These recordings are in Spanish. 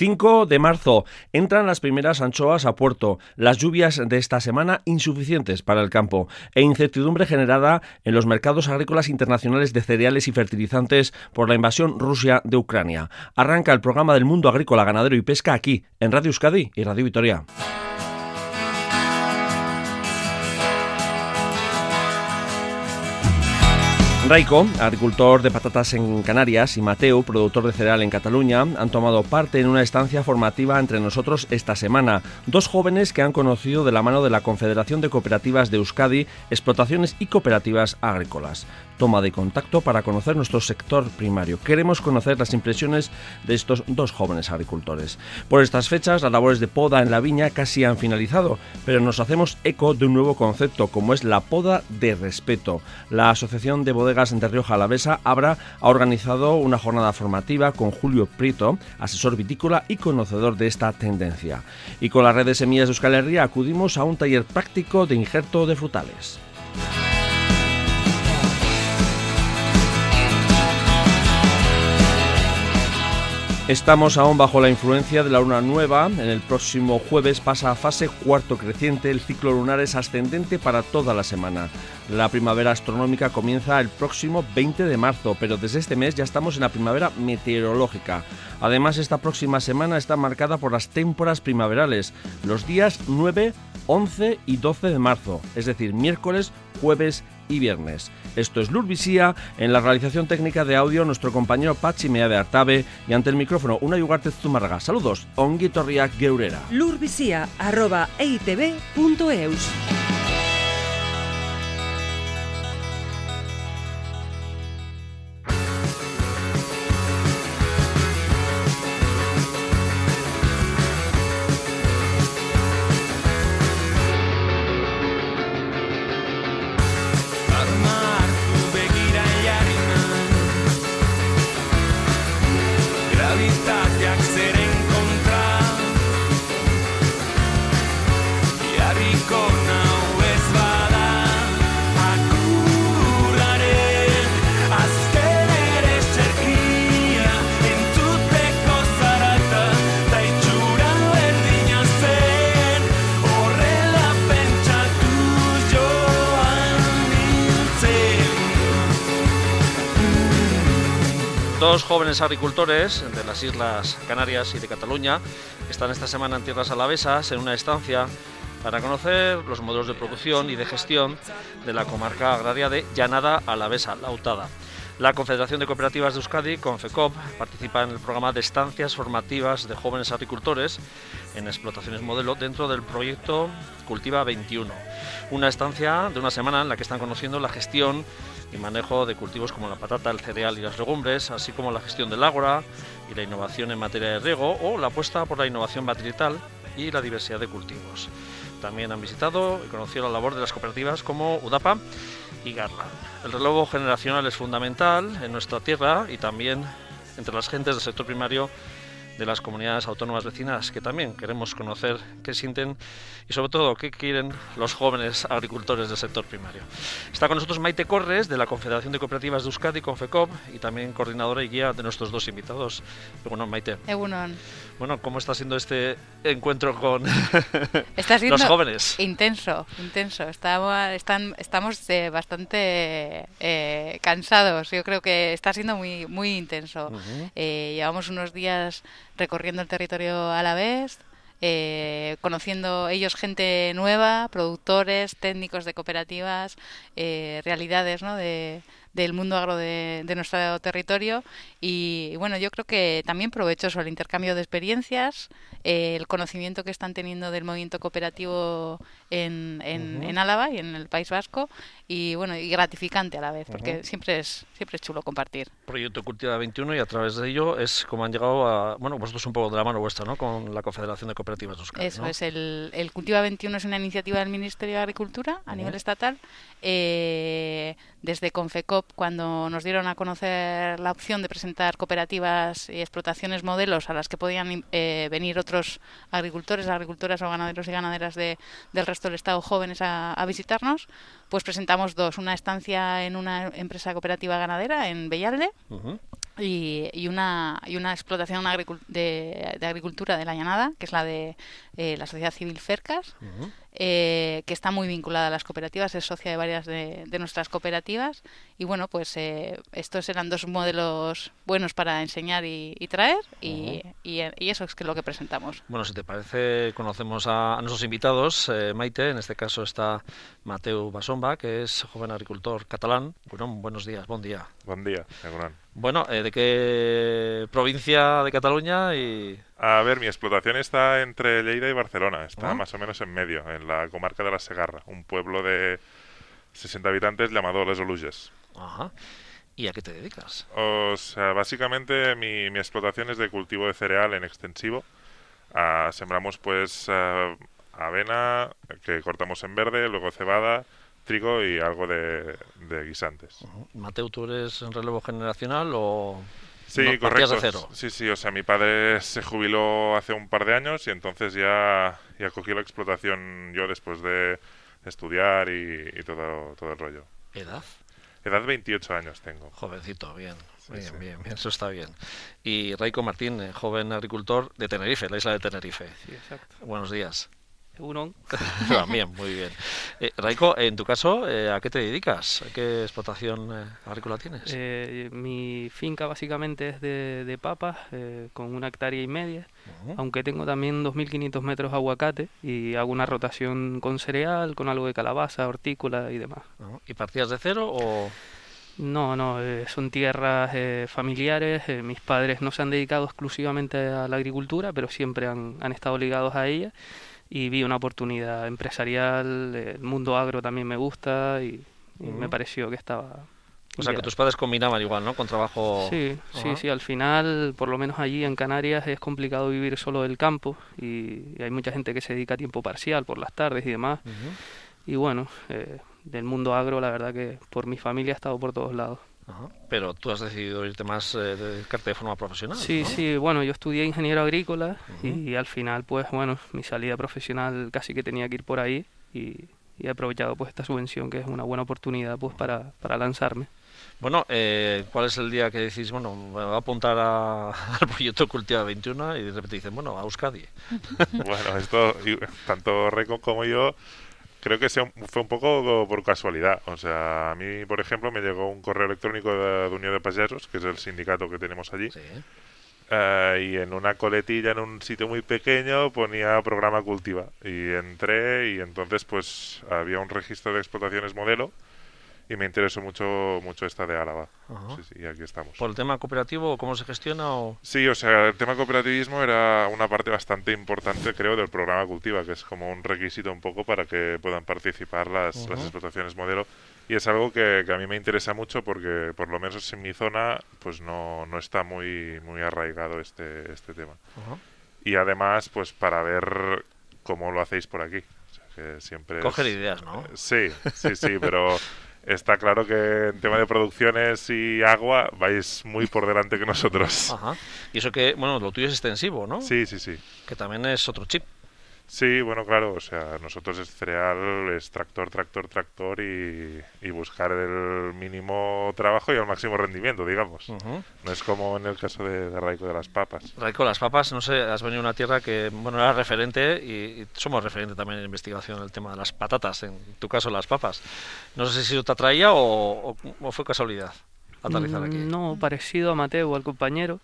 5 de marzo. Entran las primeras anchoas a puerto. Las lluvias de esta semana insuficientes para el campo e incertidumbre generada en los mercados agrícolas internacionales de cereales y fertilizantes por la invasión Rusia de Ucrania. Arranca el programa del mundo agrícola, ganadero y pesca aquí en Radio Euskadi y Radio Vitoria. Raico, agricultor de patatas en Canarias, y Mateo, productor de cereal en Cataluña, han tomado parte en una estancia formativa entre nosotros esta semana. Dos jóvenes que han conocido de la mano de la Confederación de Cooperativas de Euskadi explotaciones y cooperativas agrícolas toma de contacto para conocer nuestro sector primario. Queremos conocer las impresiones de estos dos jóvenes agricultores. Por estas fechas, las labores de poda en la viña casi han finalizado, pero nos hacemos eco de un nuevo concepto, como es la poda de respeto. La Asociación de Bodegas de Rioja Alavesa Abra ha organizado una jornada formativa con Julio Prieto, asesor vitícola y conocedor de esta tendencia. Y con la red de semillas de Euskal Herria acudimos a un taller práctico de injerto de frutales. Estamos aún bajo la influencia de la luna nueva. En el próximo jueves pasa a fase cuarto creciente. El ciclo lunar es ascendente para toda la semana. La primavera astronómica comienza el próximo 20 de marzo, pero desde este mes ya estamos en la primavera meteorológica. Además, esta próxima semana está marcada por las témporas primaverales, los días 9, 11 y 12 de marzo, es decir, miércoles, jueves y viernes. Esto es Lurvisía, en la realización técnica de audio nuestro compañero Pachi Mea de Artabe y ante el micrófono una Yugarte Zumarraga. Saludos, ongitorriak geurera. Lurvisía, arroba Jóvenes agricultores de las Islas Canarias y de Cataluña están esta semana en tierras alavesas en una estancia para conocer los modelos de producción y de gestión de la comarca agraria de Llanada Alavesa, Lautada. La Confederación de Cooperativas de Euskadi, CONFECOP, participa en el programa de estancias formativas de jóvenes agricultores en explotaciones modelo dentro del proyecto Cultiva 21. Una estancia de una semana en la que están conociendo la gestión y manejo de cultivos como la patata, el cereal y las legumbres, así como la gestión del ágora y la innovación en materia de riego o la apuesta por la innovación material y la diversidad de cultivos. También han visitado y conocido la labor de las cooperativas como UDAPA y Garla. El relevo generacional es fundamental en nuestra tierra y también entre las gentes del sector primario de las comunidades autónomas vecinas que también queremos conocer qué sienten y sobre todo qué quieren los jóvenes agricultores del sector primario. Está con nosotros Maite Corres de la Confederación de Cooperativas de Euskadi, Confecop, y también coordinadora y guía de nuestros dos invitados. Bueno, Maite. Bueno, ¿cómo está siendo este encuentro con los jóvenes? Intenso, intenso. Estamos, están, estamos eh, bastante eh, cansados. Yo creo que está siendo muy, muy intenso. Eh, llevamos unos días recorriendo el territorio a la vez, eh, conociendo ellos gente nueva, productores, técnicos de cooperativas, eh, realidades ¿no? de, del mundo agro de, nuestro territorio y, bueno, yo creo que también provechoso el intercambio de experiencias, eh, el conocimiento que están teniendo del movimiento cooperativo en, en, Álava y en el País Vasco y bueno, y gratificante a la vez, porque siempre es siempre es chulo compartir. Proyecto Cultiva 21 y a través de ello es como han llegado a, bueno, vosotros un poco de la mano vuestra, ¿no? Con la Confederación de Cooperativas de Euskadi, Eso es, el, el Cultiva 21 es una iniciativa del Ministerio de Agricultura a nivel estatal. Eh, desde Confecop, cuando nos dieron a conocer la opción de presentar cooperativas y explotaciones modelos a las que podían eh, venir otros agricultores, agricultoras o ganaderos y ganaderas de, del resto del Estado jóvenes a, visitarnos, pues presentamos dos. Una estancia en una empresa cooperativa ganadera en Bellalde y, una, y una explotación de, de, agricultura de la llanada, que es la de eh, la sociedad civil Fercas, eh, que está muy vinculada a las cooperativas, es socia de varias de, nuestras cooperativas. Y bueno, pues eh, estos eran dos modelos buenos para enseñar y, traer, y, y, eso es que lo que presentamos. Bueno, si te parece, conocemos a, nuestros invitados. Maite, en este caso está Mateo Basomba, que es joven agricultor catalán. Bueno, buenos días, buen día. Buen día, Bueno, ¿de qué provincia de Cataluña y a ver, mi explotación está entre Lleida y Barcelona, está más o menos en medio, en la comarca de la Segarra, un pueblo de 60 habitantes llamado Les Oluges. Ajá. ¿Y a qué te dedicas? O sea, básicamente mi, explotación es de cultivo de cereal en extensivo. Ah, sembramos pues ah, avena, que cortamos en verde, luego cebada, trigo y algo de, guisantes. Mateo, ¿tú eres en relevo generacional o...? Sí, correcto. Sí, sí, o sea, mi padre se jubiló hace un par de años y entonces ya, ya cogí la explotación yo después de estudiar y, todo, todo el rollo. ¿Edad? Edad 28 años tengo. Jovencito, bien. bien, bien, bien, eso está bien. Y Raico Martín, eh, joven agricultor de Tenerife, la isla de Tenerife. Sí, exacto. Buenos días. Uno. También, muy bien. Eh, Raiko, en tu caso, eh, ¿a qué te dedicas? ¿Qué explotación eh, agrícola tienes? Eh, mi finca básicamente es de, de papas, con una hectárea y media, aunque tengo también 2.500 metros de aguacate y hago una rotación con cereal, con algo de calabaza, hortícola y demás. ¿Y partías de cero o...? No, no, son tierras familiares. mis padres no se han dedicado exclusivamente a la agricultura, pero siempre han, han estado ligados a ella y vi una oportunidad empresarial, el mundo agro también me gusta y, me pareció que estaba... O sea, que tus padres combinaban igual, ¿no? Con trabajo... Sí, sí, sí. Al final, por lo menos allí en Canarias, es complicado vivir solo del campo y, hay mucha gente que se dedica a tiempo parcial por las tardes y demás. Y bueno, eh, del mundo agro, la verdad que por mi familia he estado por todos lados. Pero tú has decidido irte más, eh, dedicarte de forma profesional. Sí, sí, bueno, yo estudié ingeniero agrícola y, al final, pues bueno, mi salida profesional casi que tenía que ir por ahí y, he aprovechado pues esta subvención que es una buena oportunidad pues para, para lanzarme. Bueno, eh, ¿cuál es el día que decís, bueno, me voy a apuntar al proyecto Cultiva 21 y de repente dicen, bueno, a Euskadi? bueno, esto, tanto Reco como yo creo que fue un poco por casualidad. O sea, a mí, por ejemplo, me llegó un correo electrónico de, Unión de Payasos, que es el sindicato que tenemos allí. Eh, y en una coletilla, en un sitio muy pequeño, ponía programa cultiva. Y entré y entonces pues había un registro de explotaciones modelo y me interesó mucho mucho esta de Álava. Sí, sí, y aquí estamos. ¿Por el tema cooperativo, cómo se gestiona? O... Sí, o sea, el tema cooperativismo era una parte bastante importante, creo, del programa Cultiva, que es como un requisito un poco para que puedan participar las, las explotaciones modelo. Y es algo que, a mí me interesa mucho porque, por lo menos en mi zona, pues no, no está muy, muy arraigado este, este tema. Y además, pues para ver cómo lo hacéis por aquí. O sea, que siempre Coger ideas, ¿no? sí, sí, sí, pero está claro que en tema de producciones y agua vais muy por delante que nosotros. Ajá. Y eso que, bueno, lo tuyo es extensivo, ¿no? Sí, sí, sí. Que también es otro chip. Sí, bueno, claro, o sea, nosotros es cereal, es tractor, tractor, tractor y, buscar el mínimo trabajo y el máximo rendimiento, digamos. No es como en el caso de, Raico de las papas. Raico, las papas, no sé, has venido a una tierra que, bueno, era referente y, somos referente también en investigación en el tema de las patatas, en tu caso las papas. No sé si eso te atraía o fue casualidad. Mm, no, parecido a Mateo, al compañero.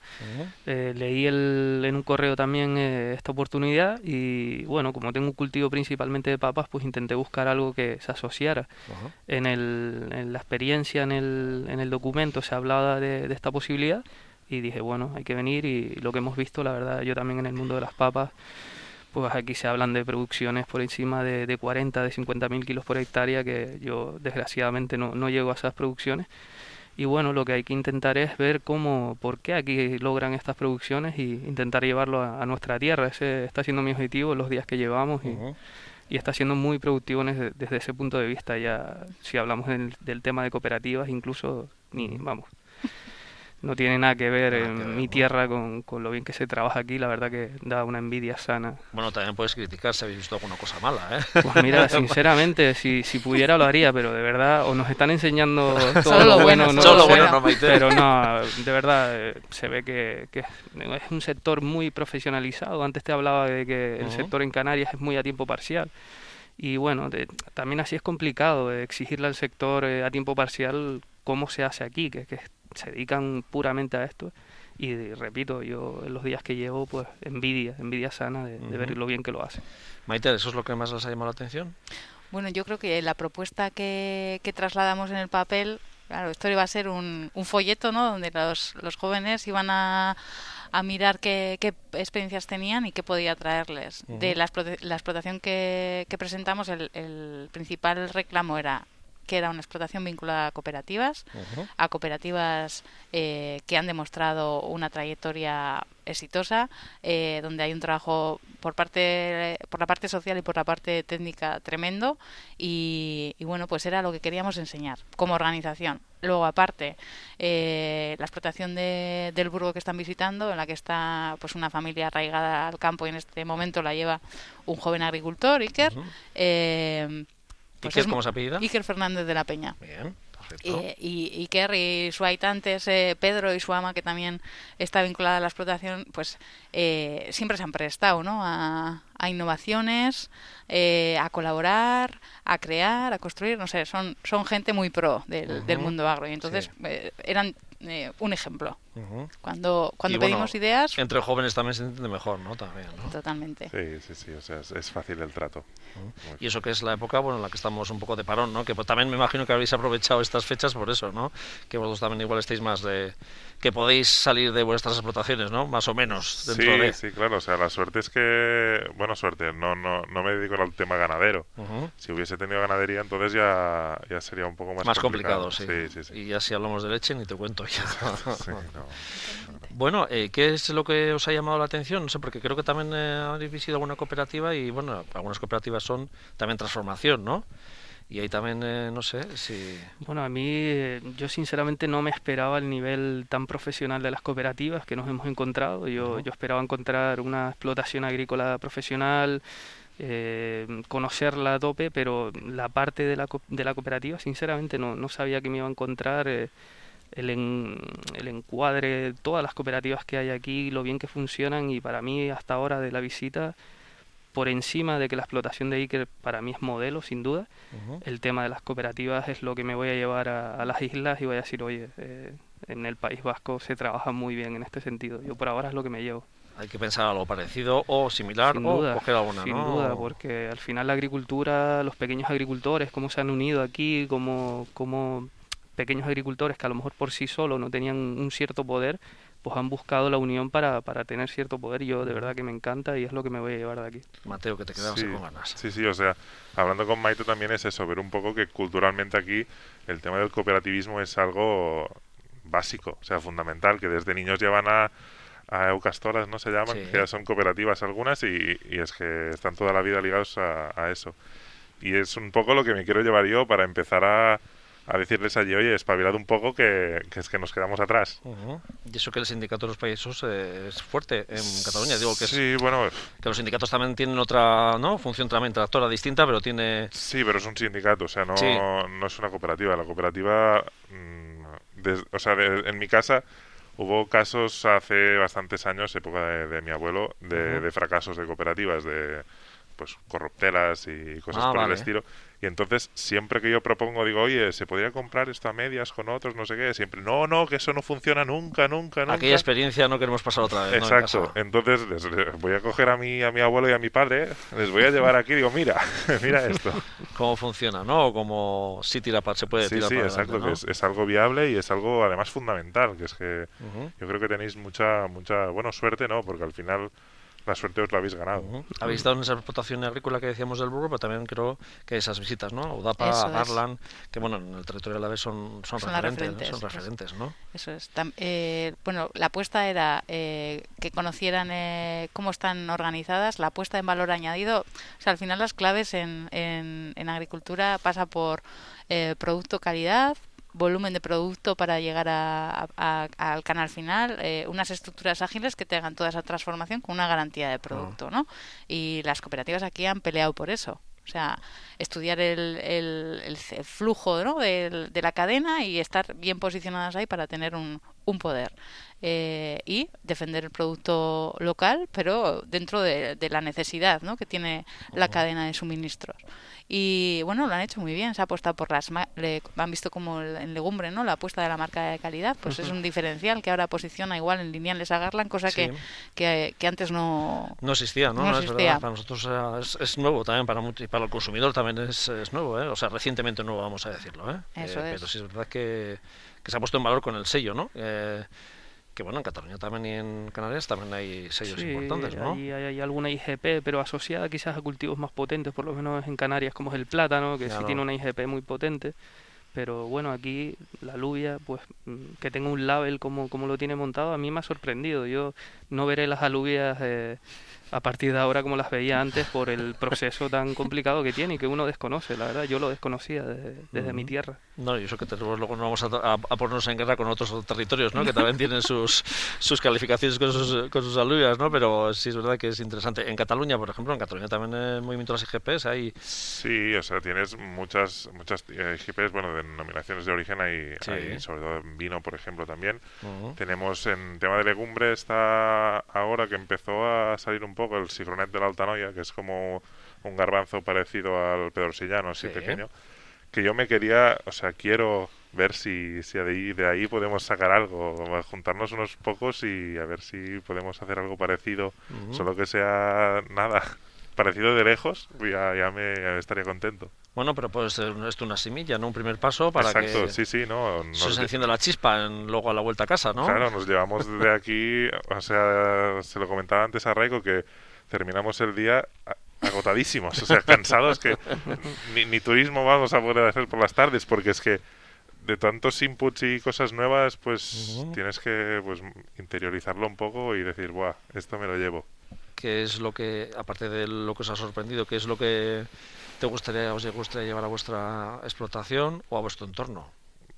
Eh, leí el, en un correo también eh, esta oportunidad y bueno, como tengo un cultivo principalmente de papas, pues intenté buscar algo que se asociara. en, el, en, la experiencia, en el, en el documento se hablaba de, esta posibilidad y dije, bueno, hay que venir y lo que hemos visto, la verdad, yo también en el mundo de las papas, pues aquí se hablan de producciones por encima de, de 40, de 50 mil kilos por hectárea, que yo desgraciadamente no, no llego a esas producciones y bueno, lo que hay que intentar es ver cómo, por qué aquí logran estas producciones y intentar llevarlo a, nuestra tierra. Ese está siendo mi objetivo los días que llevamos y, y está siendo muy productivo desde, ese punto de vista. Ya si hablamos del, tema de cooperativas, incluso ni vamos. No tiene nada que ver en mi tierra con, con, lo bien que se trabaja aquí. La verdad que da una envidia sana. Bueno, también puedes criticar si habéis visto alguna cosa mala, ¿eh? Pues mira, sinceramente, si, si pudiera lo haría, pero de verdad, o nos están enseñando todo lo bueno, no Solo lo bueno, no, pero no, de verdad, eh, se ve que, que, es un sector muy profesionalizado. Antes te hablaba de que el sector en Canarias es muy a tiempo parcial. Y bueno, también así es complicado exigirle al sector eh, a tiempo parcial cómo se hace aquí, que, que se dedican puramente a esto. Y repito, yo en los días que llevo, pues envidia, envidia sana de, ver lo bien que lo hace. Maite, ¿eso es lo que más les ha llamado la atención? Bueno, yo creo que la propuesta que, que trasladamos en el papel, claro, esto iba a ser un, un folleto, ¿no? Donde los, los jóvenes iban a, a mirar qué, qué, experiencias tenían y qué podía traerles. De la, la explotación que, que presentamos, el, el principal reclamo era que era una explotación vinculada a cooperativas, a cooperativas eh, que han demostrado una trayectoria exitosa, eh, donde hay un trabajo por parte por la parte social y por la parte técnica tremendo y, bueno pues era lo que queríamos enseñar como organización. Luego aparte eh, la explotación de, del burgo que están visitando, en la que está pues una familia arraigada al campo y en este momento la lleva un joven agricultor, Iker. Pues cómo se apellida? Iker Fernández de la Peña. Bien. Y, y, Iker y su habitante, eh, Pedro y su ama, que también está vinculada a la explotación, pues eh, siempre se han prestado ¿no? a, innovaciones, eh, a colaborar, a crear, a construir, no sé, son, son gente muy pro del, del mundo agro. Y entonces eran un ejemplo. Cuando, cuando pedimos ideas... Entre jóvenes también se entiende mejor, ¿no? También, ¿no? Totalmente. Sí, sí, sí, o sea, es, fácil el trato. Y eso que es la época, bueno, en la que estamos un poco de parón, ¿no? Que pues, también me imagino que habéis aprovechado estas fechas por eso, ¿no? Que vosotros también igual estáis más de... que podéis salir de vuestras explotaciones, ¿no? Más o menos. Dentro sí, de... sí, claro, o sea, la suerte es que... Bueno, suerte, no, no, no me dedico al tema ganadero. Si hubiese tenido ganadería, entonces ya, ya sería un poco más, más complicado. sí. Sí, sí, Y ya si hablamos de leche, ni te cuento ya. no. Bueno, eh, ¿qué es lo que os ha llamado la atención? No sé, porque creo que también eh, habéis visitado alguna cooperativa y, bueno, algunas cooperativas son también transformación, ¿no? Y ahí también, eh, no sé si... Bueno, a mí, yo sinceramente no me esperaba el nivel tan profesional de las cooperativas que nos hemos encontrado. Yo, yo esperaba encontrar una explotación agrícola profesional, eh, conocerla a tope, pero la parte de la, de la cooperativa, sinceramente, no, no sabía que me iba a encontrar el, el encuadre todas las cooperativas que hay aquí, lo bien que funcionan y para mí hasta ahora de la visita, por encima de que la explotación de Iker para mí es modelo, sin duda, el tema de las cooperativas es lo que me voy a llevar a, las islas y voy a decir, oye, eh, en el País Vasco se trabaja muy bien en este sentido. Yo por ahora es lo que me llevo. Hay que pensar algo parecido o similar sin o duda, coger alguna, Sin duda, porque al final la agricultura, los pequeños agricultores, cómo se han unido aquí, cómo, cómo pequeños agricultores que a lo mejor por sí solos no tenían un cierto poder, pues han buscado la unión para, para tener cierto poder y yo de verdad que me encanta y es lo que me voy a llevar de aquí. Mateo, que te quedabas sí, con ganas. Sí, sí, o sea, hablando con Maito también es eso, ver un poco que culturalmente aquí el tema del cooperativismo es algo básico, o sea, fundamental, que desde niños llevan a, a Eucastoras, ¿no? Se llaman, Sí. que ya son cooperativas algunas y, y es que están toda la vida ligados a, a eso. Y es un poco lo que me quiero llevar yo para empezar a, a decirles allí, oye, espabilad un poco que, que es que nos quedamos atrás. Ujú. Y eso que el sindicato de los países eh, es fuerte en Cataluña. Digo que, es- Sí, bueno, que los sindicatos también tienen otra ¿no? función también tractora distinta, pero tiene... sí, pero es un sindicato, o sea, no, Sí. no es una cooperativa. La cooperativa, mm, des- o sea, de- en mi casa hubo casos hace bastantes años, época de, de mi abuelo, de, de fracasos de cooperativas, de pues corruptelas y cosas Ah, por vale. el estilo. Y entonces, siempre que yo propongo, digo, oye, ¿se podría comprar esto a medias con otros? No sé qué. Siempre, no, no, que eso no funciona nunca, nunca, nunca. Aquella experiencia no queremos pasar otra vez. ¿no? En Exacto. Entonces les, voy a coger a mi, a mi abuelo y a mi padre, les voy a llevar aquí y digo, mira, mira esto. Cómo funciona, ¿no? O cómo sí tira pa- se puede Sí, tirar sí, para exacto, adelante, que es, es algo viable y es algo además fundamental, que es que yo creo que tenéis mucha, mucha, bueno, suerte, ¿no? Porque al final la suerte os la habéis ganado. ujú. Habéis estado en esa explotación agrícola que decíamos del burro, pero también creo que esas visitas, ¿no? Udapa, Eso es. Garland, que bueno, en el territorio de la vez son, son, Son referentes, ¿no? referentes, son eso es. referentes, ¿no? Eso es. Tam- eh, bueno, la apuesta era eh, que conocieran eh, cómo están organizadas, la apuesta en valor añadido. O sea, al final las claves en, en, en agricultura pasa por eh, producto calidad, volumen de producto para llegar al canal final, eh, unas estructuras ágiles que te hagan toda esa transformación con una garantía de producto, ¿no? Y las cooperativas aquí han peleado por eso. O sea, estudiar el, el, flujo ¿no? de, de, la cadena y estar bien posicionadas ahí para tener un, un poder. Eh, y defender el producto local, pero dentro de, la necesidad ¿no? que tiene la cadena de suministros. Y bueno, lo han hecho muy bien, se ha apostado por las... Le, han visto como en legumbre, ¿no? La apuesta de la marca de calidad, pues es un diferencial que ahora posiciona igual en lineales a Garland, cosa que, que, antes no... No existía, ¿no? existía. Para nosotros es, nuevo también, para, y para el consumidor también es, es, nuevo, ¿eh? O sea, recientemente nuevo, vamos a decirlo, ¿eh? Eso eh, es. Pero sí es verdad que, que se ha puesto en valor con el sello, ¿no? Eh, que bueno, en Cataluña también y en Canarias también hay sellos importantes, ¿no? Hay, hay, alguna IGP, pero asociada quizás a cultivos más potentes, por lo menos en Canarias, como es el plátano, que sí tiene una IGP muy potente. Pero bueno, aquí la alubia, pues mm, que tenga un label como, como lo tiene montado, a mí me ha sorprendido. Yo no veré las alubias eh, a partir de ahora como las veía antes por el proceso tan complicado que tiene y que uno desconoce, la verdad, yo lo desconocía desde, mi tierra. No, y eso que tenemos, luego no vamos a, ponernos en guerra con otros territorios, ¿no? que también tienen sus, sus calificaciones con sus, con sus alubias, ¿no? pero sí es verdad que es interesante. En Cataluña, por ejemplo, en Cataluña también el movimiento de las IGPs hay... Sí, o sea, tienes muchas, muchas IGPs, bueno, denominaciones de origen, hay, sobre todo en vino, por ejemplo, también. Tenemos en tema de legumbre, está ahora que empezó a salir un poco el sigronet de la Altanoia, que es como un garbanzo parecido al pedrosillano, así pequeño, que yo me quería, o sea, quiero ver si, si de, ahí, de ahí podemos sacar algo, juntarnos unos pocos y a ver si podemos hacer algo parecido, solo que sea nada parecido de lejos, ya, ya, me, estaría contento. Bueno, pero puede ser esto una semilla, ¿no? Un primer paso para Exacto, que sí, sí, ¿no? se encienda la chispa en, luego a la vuelta a casa, ¿no? Claro, nos llevamos de aquí, o sea, se lo comentaba antes a Raico que terminamos el día agotadísimos, o sea, cansados que ni, turismo vamos a poder hacer por las tardes porque es que de tantos inputs y cosas nuevas, pues tienes que pues interiorizarlo un poco y decir, buah, esto me lo llevo. ¿Qué es lo que, aparte de lo que os ha sorprendido, qué es lo que te gustaría, os gustaría llevar a vuestra explotación o a vuestro entorno?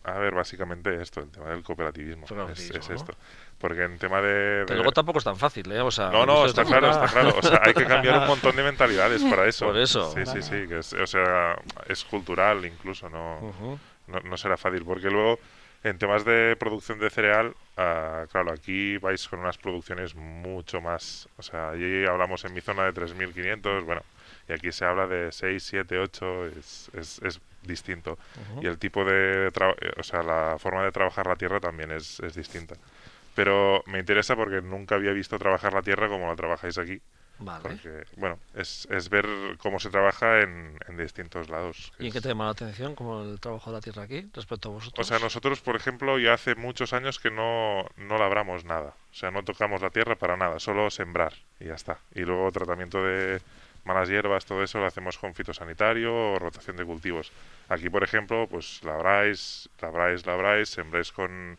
A ver, básicamente esto, el tema del cooperativismo. es, esto. Porque en tema de, Pero luego tampoco es tan fácil, ¿eh? O sea, no, no, está claro, está claro. O sea, hay que cambiar un montón de mentalidades para eso. Por eso. Sí, sí, sí. Que es, o sea, es cultural incluso, no, no, será fácil. Porque luego, en temas de producción de cereal, uh, claro, aquí vais con unas producciones mucho más... O sea, allí hablamos en mi zona de 3.500, bueno, y aquí se habla de 6, 7, 8, es, es, es distinto. Y el tipo de... O sea, la forma de trabajar la tierra también es, es distinta pero me interesa porque nunca había visto trabajar la tierra como la trabajáis aquí. Vale. Porque, bueno, es, es ver cómo se trabaja en, en distintos lados. ¿Y en qué te llama la atención como el trabajo de la tierra aquí respecto a vosotros? O sea, nosotros, por ejemplo, ya hace muchos años que no, no labramos nada. O sea, no tocamos la tierra para nada, solo sembrar y ya está. Y luego tratamiento de malas hierbas, todo eso lo hacemos con fitosanitario o rotación de cultivos. Aquí, por ejemplo, pues labráis, labráis, labráis, sembráis con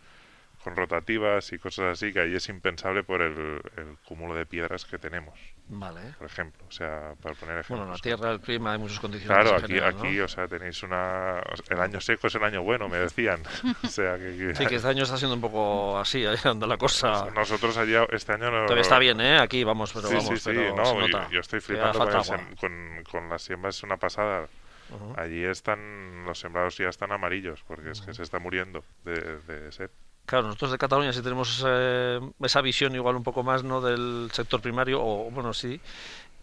con rotativas y cosas así, que ahí es impensable por el, cúmulo de piedras que tenemos. Vale. Por ejemplo, o sea, para poner ejemplos. Bueno, la tierra, el clima, hay muchas condiciones. Claro, aquí, aquí, o sea, tenéis una... El año seco es el año bueno, me decían. o sea, que, Sí, que este año está siendo un poco así, ahí anda la cosa... Nosotros allá, este año... No, Todavía está bien, ¿eh? Aquí vamos, pero vamos, sí, sí, pero no, yo, estoy flipando con, con, con, las siembras, es una pasada. Allí están, los sembrados ya están amarillos, porque es que se está muriendo de, de sed. Claro, nosotros de Cataluña sí tenemos esa visión igual un poco más no del sector primario, o bueno, sí,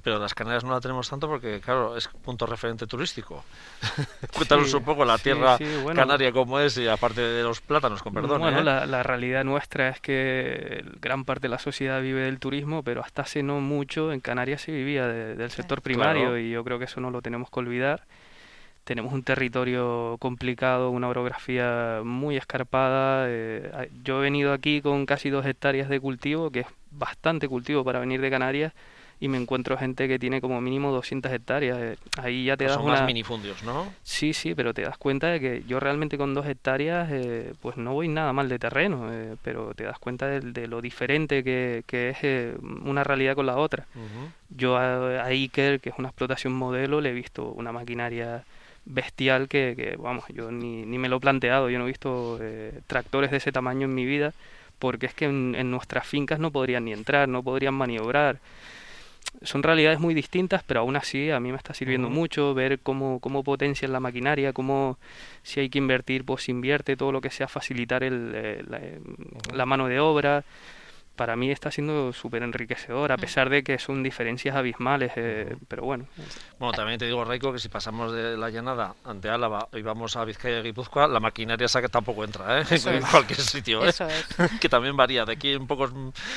pero las Canarias no la tenemos tanto porque, claro, es punto referente turístico. Cuéntanos un poco la tierra canaria como es, y aparte de los plátanos, con perdón. Bueno, ¿eh? la, la, realidad nuestra es que gran parte de la sociedad vive del turismo, pero hasta hace no mucho en Canarias se vivía del sector primario y yo creo que eso no lo tenemos que olvidar tenemos un territorio complicado, una orografía muy escarpada. Eh, yo he venido aquí con casi dos hectáreas de cultivo, que es bastante cultivo para venir de Canarias, y me encuentro gente que tiene como mínimo 200 hectáreas. Eh, ahí ya te das son una... más minifundios, ¿no? Sí, sí, pero te das cuenta de que yo realmente con dos hectáreas, eh, pues no voy nada mal de terreno, pero te das cuenta de, lo diferente que, que es una realidad con la otra. Yo a, a Iker, que es una explotación modelo, le he visto una maquinaria bestial que, vamos, yo ni, ni, me lo he planteado, yo no he visto eh, tractores de ese tamaño en mi vida, porque es que en, nuestras fincas no podrían ni entrar, no podrían maniobrar. Son realidades muy distintas, pero aún así a mí me está sirviendo mucho ver cómo, cómo potencian la maquinaria, cómo si hay que invertir, pues invierte, todo lo que sea facilitar el, eh, la mano de obra para mí está siendo súper enriquecedor, a mm. pesar de que son diferencias abismales, eh, pero bueno. Bueno, también te digo, Raico, que si pasamos de la llanada ante Álava y vamos a Vizcaya y Guipúzcoa, la maquinaria esa que tampoco entra, ¿eh? en cualquier sitio, ¿eh? Eso es. que también varía, de aquí en pocos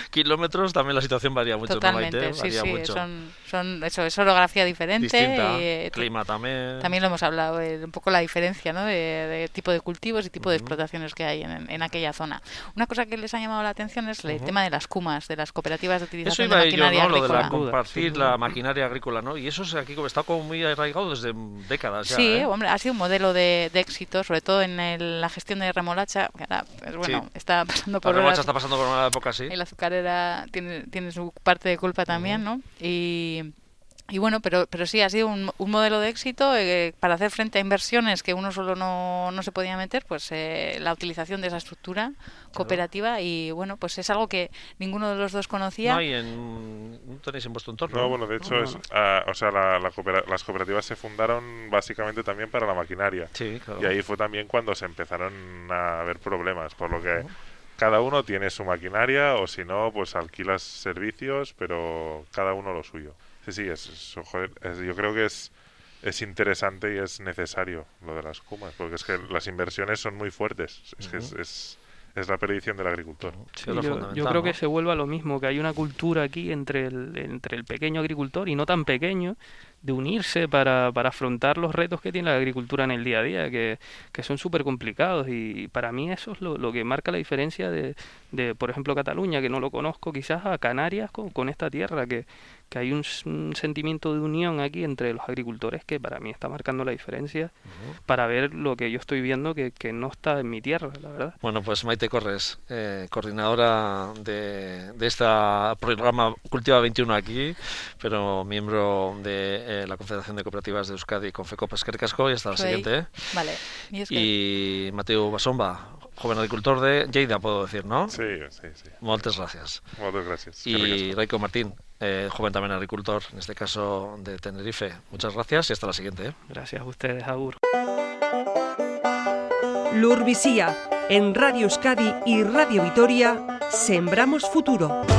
kilómetros también la situación varía mucho. Totalmente, sí, sí, Son, son, eso, es orografía diferente. Eh, clima también. También lo hemos hablado, un poco la diferencia, ¿no? De, tipo de cultivos y tipo de explotaciones que hay en, en, aquella zona. Una cosa que les ha llamado la atención es el tema de las CUMAS, de las cooperativas de utilización de maquinaria yo, ¿no? Lo de la compartir la maquinaria agrícola, ¿no? Y eso es aquí está como muy arraigado desde décadas ya, Sí, ¿eh? hombre, ha sido un modelo de, éxito, sobre todo en la gestión de remolacha, que ahora, pues, bueno, está pasando por... La remolacha está pasando por una época, sí. El azucarera tiene, tiene su parte de culpa también, ¿no? Y y bueno, pero, pero sí, ha sido un, un modelo de éxito eh, para hacer frente a inversiones que uno solo no, no se podía meter, pues eh, la utilización de esa estructura cooperativa y bueno, pues es algo que ninguno de los dos conocía. No, en, no tenéis en vuestro entorno. No, bueno, de hecho, es, ah, o sea, la, las cooperativas se fundaron básicamente también para la maquinaria. Sí, claro. Y ahí fue también cuando se empezaron a haber problemas, por lo que... Cada uno tiene su maquinaria o si no, pues alquilas servicios, pero cada uno lo suyo. Sí, sí, es, yo creo que es, es interesante y es necesario lo de las cumas, porque es que las inversiones son muy fuertes. Es que es, es, la predicción del agricultor. yo, creo que se vuelve a lo mismo, que hay una cultura aquí entre el, entre el pequeño agricultor y no tan pequeño, de unirse para, para afrontar los retos que tiene la agricultura en el día a día, que, que son súper complicados. Y para mí eso es lo, lo, que marca la diferencia de, de, por ejemplo, Cataluña, que no lo conozco, quizás a Canarias con, con esta tierra, que, que hay un, sentimiento de unión aquí entre los agricultores que para mí está marcando la diferencia para ver lo que yo estoy viendo que, que, no está en mi tierra, la verdad. Bueno, pues Maite Corres, eh, coordinadora de, de este programa Cultiva 21 aquí, pero miembro de eh, la Confederación de Cooperativas de Euskadi, Confecopas Casco, y hasta la siguiente. Vale. Y, Mateo Basomba, joven agricultor de Lleida, puedo decir, ¿no? Sí, sí, sí. Muchas gracias. Muchas gracias. Y Raico Martín, eh, joven también agricultor, en este caso de Tenerife. Muchas gracias y hasta la siguiente. ¿eh? Gracias a ustedes, Agur. Lurvisía, en Radio Euskadi y Radio Vitoria, Sembramos Futuro.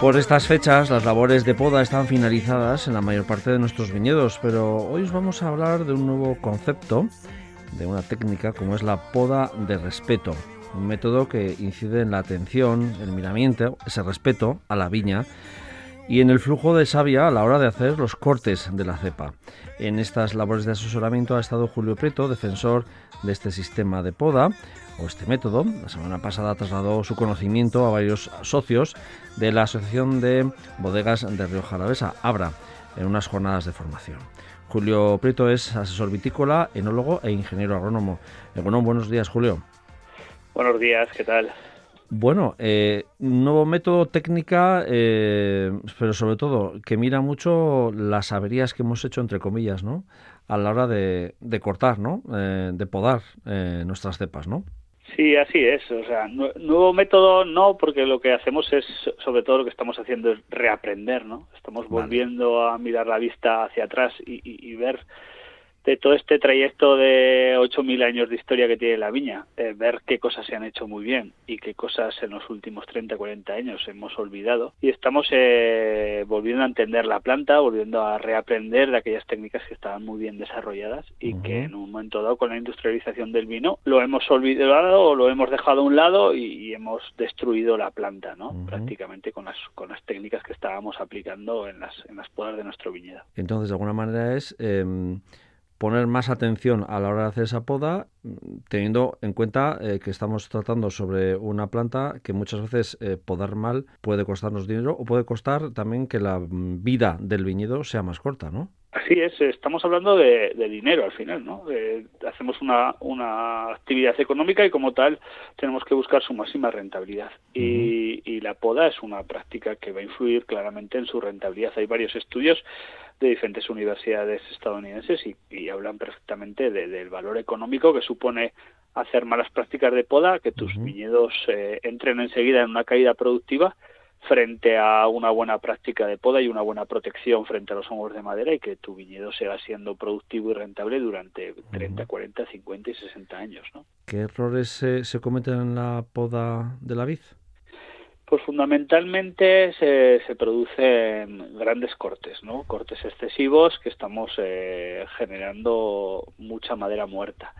Por estas fechas, las labores de poda están finalizadas en la mayor parte de nuestros viñedos, pero hoy os vamos a hablar de un nuevo concepto, de una técnica como es la poda de respeto, un método que incide en la atención, el miramiento, ese respeto a la viña y en el flujo de savia a la hora de hacer los cortes de la cepa. En estas labores de asesoramiento ha estado Julio Preto, defensor de este sistema de poda, o este método. La semana pasada trasladó su conocimiento a varios socios de la Asociación de Bodegas de Río Jalavesa, ABRA, en unas jornadas de formación. Julio Prieto es asesor vitícola, enólogo e ingeniero agrónomo. Bueno, buenos días, Julio. Buenos días, ¿qué tal? Bueno, eh, nuevo método, técnica, eh, pero sobre todo que mira mucho las averías que hemos hecho, entre comillas, ¿no? A la hora de, cortar, ¿no? Eh, de podar eh, nuestras cepas, ¿no? Sí, así es. O sea, nuevo método no, porque lo que hacemos es, sobre todo lo que estamos haciendo es reaprender, ¿no? Estamos volviendo a mirar la vista hacia atrás y, y ver de todo este trayecto de 8.000 años de historia que tiene la viña, eh, ver qué cosas se han hecho muy bien y qué cosas en los últimos 30, 40 años hemos olvidado. Y estamos eh, volviendo a entender la planta, volviendo a reaprender de aquellas técnicas que estaban muy bien desarrolladas y que en un momento dado con la industrialización del vino lo hemos olvidado o lo hemos dejado a un lado y, hemos destruido la planta, ¿no? Prácticamente con las, con las técnicas que estábamos aplicando en las, en las podas de nuestro viñedo. Entonces, de alguna manera es... Em, poner más atención a la hora de hacer esa poda, teniendo en cuenta eh, que estamos tratando sobre una planta que muchas veces eh, podar mal puede costarnos dinero o puede costar también que la vida del viñedo sea más corta, ¿no? Así es, estamos hablando de, dinero al final, ¿no? hacemos una, una, actividad económica y como tal tenemos que buscar su máxima rentabilidad. Y, y, la poda es una práctica que va a influir claramente en su rentabilidad. Hay varios estudios de diferentes universidades estadounidenses y, hablan perfectamente del valor económico que supone hacer malas prácticas de poda, que tus viñedos eh, entren enseguida en una caída productiva frente a una buena práctica de poda y una buena protección frente a los hongos de madera y que tu viñedo siga siendo productivo y rentable durante 30, 40, 50 y 60 años. ¿no? ¿Qué errores se, se cometen en la poda de la vid? Pues fundamentalmente se, se producen grandes cortes, ¿no? Cortes excesivos que estamos eh, generando mucha madera muerta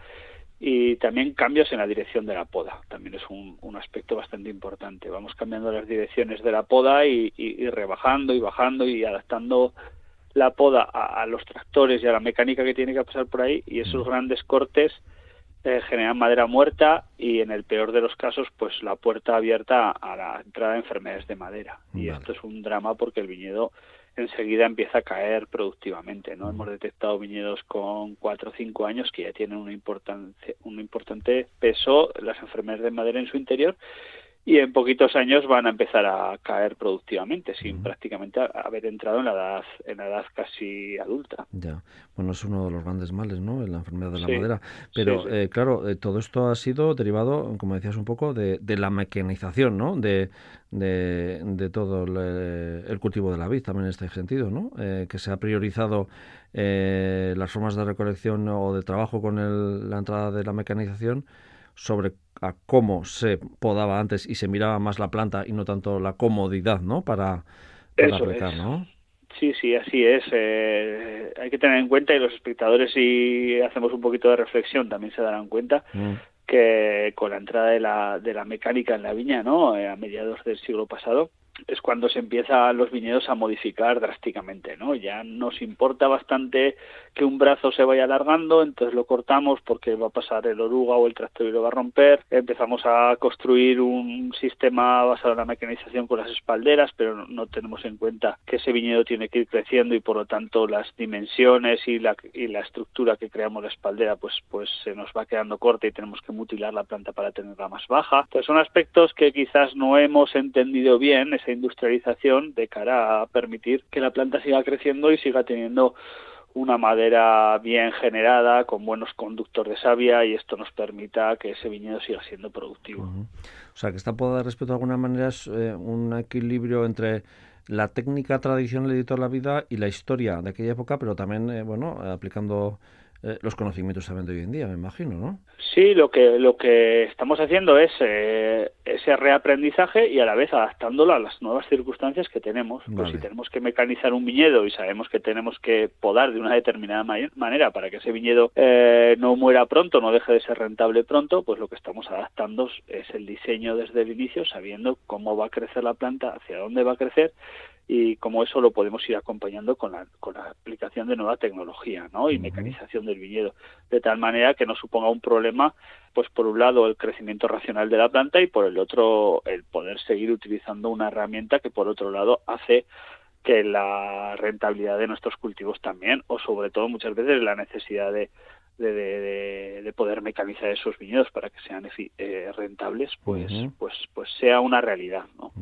y también cambios en la dirección de la poda. También es un, aspecto bastante importante. Vamos cambiando las direcciones de la poda y, rebajando y bajando y adaptando la poda a, los tractores y a la mecánica que tiene que pasar por ahí y esos grandes cortes eh, generan madera muerta y en el peor de los casos pues la puerta abierta a la entrada de enfermedades de madera. Y esto es un drama porque el viñedo enseguida empieza a caer productivamente. ¿no? Hemos detectado viñedos con cuatro o cinco años que ya tienen un importante, un importante peso las enfermedades de madera en su interior y en poquitos años van a empezar a caer productivamente sin prácticamente haber entrado en la edad en la edad casi adulta. Ya. Bueno es uno de los grandes males no la enfermedad de la madera. pero eh, claro eh, todo esto ha sido derivado como decías un poco de, de la mecanización no de, de, de todo el, cultivo de la vid también en este sentido no eh, que se ha priorizado las formas de recolección o de trabajo con la entrada de la mecanización sobre a cómo se podaba antes y se miraba más la planta y no tanto la comodidad, ¿no? Para, para aplicar, ¿no? Sí, sí, así es. Eh, hay que tener en cuenta y los espectadores si hacemos un poquito de reflexión también se darán cuenta mm. que con la entrada de la, de la mecánica en la viña, ¿no? Eh, a mediados del siglo pasado, es cuando se empiezan los viñedos a modificar drásticamente, ¿no? Ya nos importa bastante que un brazo se vaya alargando, entonces lo cortamos porque va a pasar el oruga o el tractor y lo va a romper. Empezamos a construir un sistema basado en la mecanización con las espalderas, pero no tenemos en cuenta que ese viñedo tiene que ir creciendo y por lo tanto las dimensiones y la, y la estructura que creamos la espaldera pues, pues se nos va quedando corta y tenemos que mutilar la planta para tenerla más baja. Entonces son aspectos que quizás no hemos entendido bien, esa industrialización de cara a permitir que la planta siga creciendo y siga teniendo una madera bien generada, con buenos conductos de savia y esto nos permita que ese viñedo siga siendo productivo. O sea, que esta poda de respeto de alguna manera es eh, un equilibrio entre la técnica tradicional de toda la vida y la historia de aquella época, pero también, eh, bueno, aplicando eh, los conocimientos también de hoy en día, me imagino, ¿no? Sí, lo que lo que estamos haciendo es eh, ese reaprendizaje y a la vez adaptándolo a las nuevas circunstancias que tenemos. Pues si tenemos que mecanizar un viñedo y sabemos que tenemos que podar de una determinada manera para que ese viñedo eh, no muera pronto, no deje de ser rentable pronto, pues lo que estamos adaptando es el diseño desde el inicio, sabiendo cómo va a crecer la planta, hacia dónde va a crecer y como eso lo podemos ir acompañando con la, con la aplicación de nueva tecnología ¿no? y mecanización del viñedo, de tal manera que no suponga un problema, pues por un lado el crecimiento racional de la planta y por el otro el poder seguir utilizando una herramienta que por otro lado hace que la rentabilidad de nuestros cultivos también, o sobre todo muchas veces la necesidad de, de, poder mecanizar esos viñedos para que sean eh, rentables, pues, pues, pues sea una realidad. ¿no?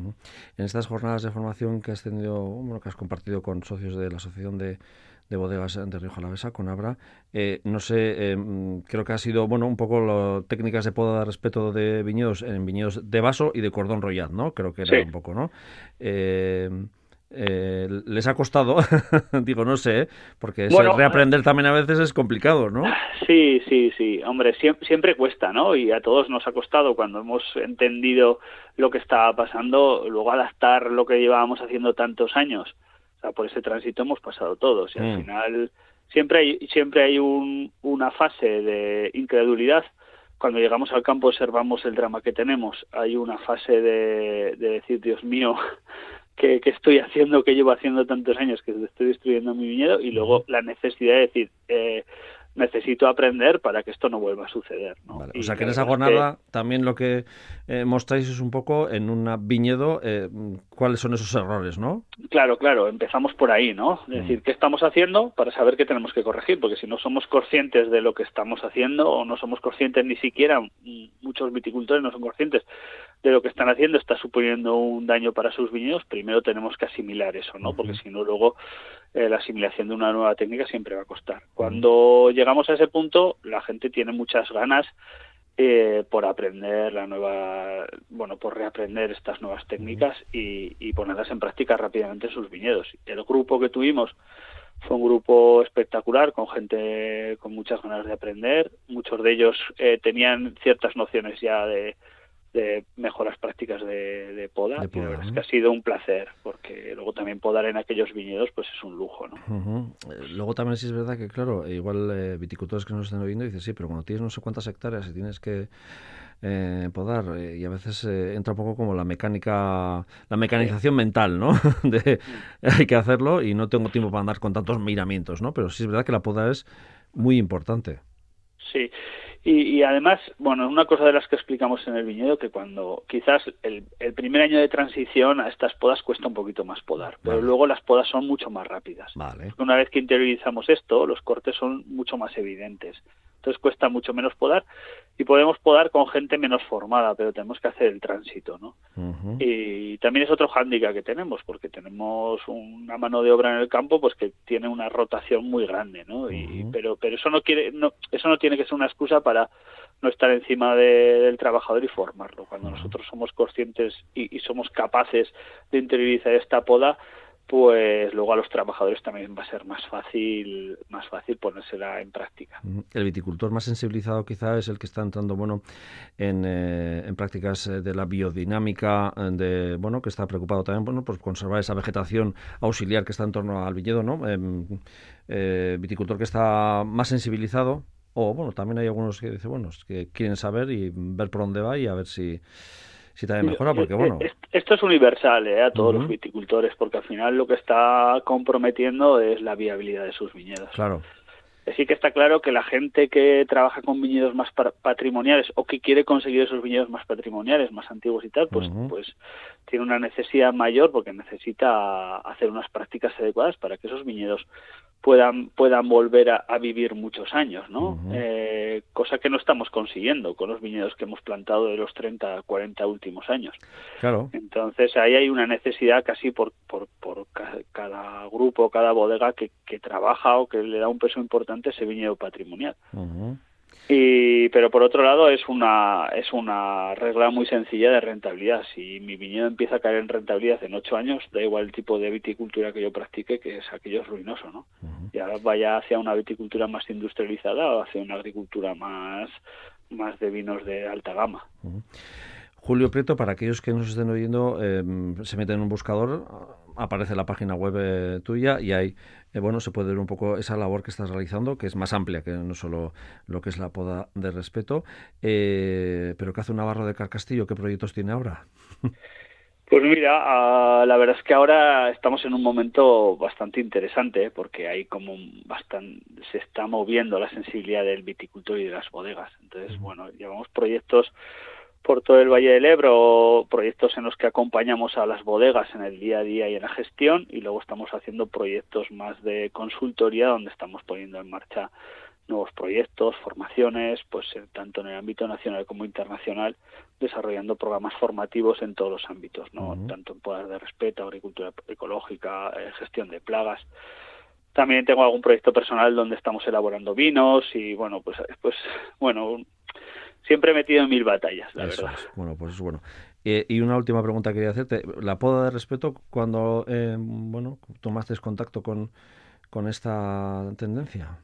En estas jornadas de formación que has tenido, bueno, que has compartido con socios de la Asociación de, Bodegas de Río Jalavesa, con Abra, eh, no sé, eh, creo que ha sido, bueno, un poco las técnicas de poda de respeto de viñedos en viñedos de vaso y de cordón royal, ¿no? Creo que era un poco, ¿no? Eh, les ha costado, digo, no sé, porque reaprender también a veces es complicado, ¿no? Sí, sí, sí, hombre, siempre, siempre, cuesta, ¿no? Y a todos nos ha costado cuando hemos entendido lo que estaba pasando, luego adaptar lo que llevábamos haciendo tantos años. O sea, por ese tránsito hemos pasado todos y al mm. final siempre hay, siempre hay un, una fase de incredulidad. Cuando llegamos al campo observamos el drama que tenemos. Hay una fase de, de decir, Dios mío, que, estoy haciendo, que llevo haciendo tantos años, que estoy destruyendo mi viñedo, y luego la necesidad de decir, eh, necesito aprender para que esto no vuelva a suceder. ¿no? O sea que en esa jornada también lo que eh, mostráis es un poco en un viñedo eh, cuáles son esos errores, ¿no? Claro, claro, empezamos por ahí, ¿no? Es mm. decir, ¿qué estamos haciendo para saber qué tenemos que corregir? Porque si no somos conscientes de lo que estamos haciendo o no somos conscientes ni siquiera, mm, muchos viticultores no son conscientes de lo que están haciendo, está suponiendo un daño para sus viñedos, primero tenemos que asimilar eso, ¿no? Porque si no, luego eh, la asimilación de una nueva técnica siempre va a costar. Cuando llegamos a ese punto, la gente tiene muchas ganas eh, por aprender la nueva, bueno, por reaprender estas nuevas técnicas y, y, ponerlas en práctica rápidamente en sus viñedos. El grupo que tuvimos fue un grupo espectacular con gente con muchas ganas de aprender. Muchos de ellos eh, tenían ciertas nociones ya de, de mejoras prácticas de, poda. es que ha sido un placer, porque luego también podar en aquellos viñedos pues es un lujo. ¿no? Eh, luego también sí es verdad que, claro, igual eh, viticultores que nos están oyendo dicen, sí, pero cuando tienes no sé cuántas hectáreas y tienes que eh, podar, y a veces entra un poco como la mecánica, la mecanización mental, ¿no? de hay que hacerlo y no tengo tiempo para andar con tantos miramientos, ¿no? Pero sí es verdad que la poda es muy importante. Sí, y, además, bueno, una cosa de las que explicamos en el viñedo, que cuando quizás el, primer año de transición a estas podas cuesta un poquito más podar, pero luego las podas son mucho más rápidas. Vale. Una vez que interiorizamos esto, los cortes son mucho más evidentes entonces cuesta mucho menos podar y podemos podar con gente menos formada, pero tenemos que hacer el tránsito, ¿no? Y también es otro hándicap que tenemos, porque tenemos una mano de obra en el campo, pues que tiene una rotación muy grande, ¿no? y, pero pero eso no quiere, no, eso no tiene que ser una excusa para no estar encima del trabajador y formarlo. Cuando nosotros somos conscientes y, y somos capaces de interiorizar esta poda, pues luego a los trabajadores también va a ser más fácil más fácil ponérsela en práctica. El viticultor más sensibilizado quizá es el que está entrando bueno en, eh, en prácticas eh, de la biodinámica, eh, de bueno que está preocupado también bueno por conservar esa vegetación auxiliar que está en torno al viñedo, ¿no? Em, viticultor que está más sensibilizado o bueno también hay algunos que dicen bueno que quieren saber y ver por dónde va y a ver si si también mejora, porque bueno... Esto es universal ¿eh? a todos los viticultores, porque al final lo que está comprometiendo es la viabilidad de sus viñedos. Claro. Sí que está claro que la gente que trabaja con viñedos más patrimoniales o que quiere conseguir esos viñedos más patrimoniales, más antiguos y tal, pues, pues tiene una necesidad mayor porque necesita hacer unas prácticas adecuadas para que esos viñedos puedan puedan volver a, vivir muchos años, ¿no? eh, cosa que no estamos consiguiendo con los viñedos que hemos plantado de los 30 40 últimos años. Claro. Entonces ahí hay una necesidad casi por, por, por cada grupo, cada bodega que, que, trabaja o que le da un peso importante a ese viñedo patrimonial. Y, pero por otro lado es una es una regla muy sencilla de rentabilidad. Si mi viñedo empieza a caer en rentabilidad en ocho años, da igual el tipo de viticultura que yo practique, que es aquello es ruinoso, ¿no? Y ahora vaya hacia una viticultura más industrializada o hacia una agricultura más más de vinos de alta gama. Julio Prieto, para aquellos que nos estén oyendo, eh, se meten en un buscador, aparece la página web eh, tuya y ahí, eh, bueno, se puede ver un poco esa labor que estás realizando, que es más amplia que no solo lo que es la poda de respeto. pero ¿qué hace Navarro de Carcastillo? ¿Qué proyectos tiene ahora? Pues mira, ah, la verdad es que ahora estamos en un momento bastante interesante porque hay como bastante, se está moviendo la sensibilidad del viticultor y de las bodegas. Entonces, bueno, llevamos proyectos por todo el Valle del Ebro, proyectos en los que acompañamos a las bodegas en el día a día y en la gestión, y luego estamos haciendo proyectos más de consultoría donde estamos poniendo en marcha nuevos proyectos, formaciones, pues eh, tanto en el ámbito nacional como internacional, desarrollando programas formativos en todos los ámbitos, no tanto en poder de respeto, agricultura ecológica, eh, gestión de plagas. También tengo algún proyecto personal donde estamos elaborando vinos y bueno, pues pues bueno, siempre he metido en mil batallas, la verdad. Bueno, pues es bueno. Eh, y una última pregunta que quería hacerte. La poda de respeto, cuando eh, bueno, tomaste contacto con, con esta tendencia.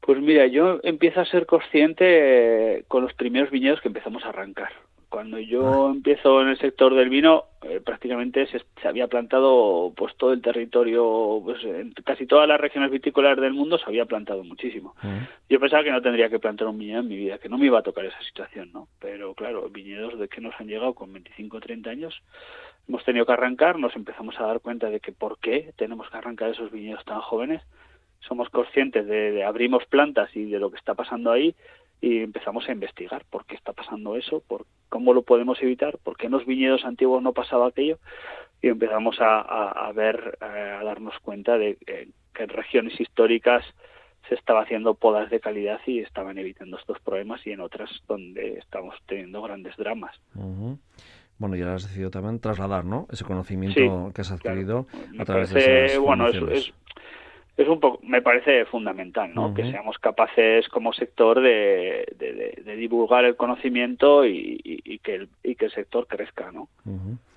Pues mira, yo empiezo a ser consciente con los primeros viñedos que empezamos a arrancar. Cuando yo ah. empiezo en el sector del vino, eh, prácticamente se, había plantado pues todo el territorio, pues en casi todas las regiones vitícolas del mundo se había plantado muchísimo. Ah. Yo pensaba que no tendría que plantar un viñedo en mi vida, que no me iba a tocar esa situación, ¿no? Pero claro, viñedos de que nos han llegado con 25 o 30 años, hemos tenido que arrancar, nos empezamos a dar cuenta de que por qué tenemos que arrancar esos viñedos tan jóvenes somos conscientes de, abrimos plantas y de lo que está pasando ahí y empezamos a investigar por qué está pasando eso, por cómo lo podemos evitar, por qué en los viñedos antiguos no pasaba aquello y empezamos a, ver, eh, a darnos cuenta de que en regiones históricas se estaba haciendo podas de calidad y estaban evitando estos problemas y en otras donde estamos teniendo grandes dramas. Bueno, y ahora has decidido también trasladar, ¿no? Ese conocimiento que has adquirido a través de esas bueno, es, es un poco, me parece fundamental, ¿no? Que seamos capaces como sector de, de, divulgar el conocimiento y, que el, y que el sector crezca, ¿no?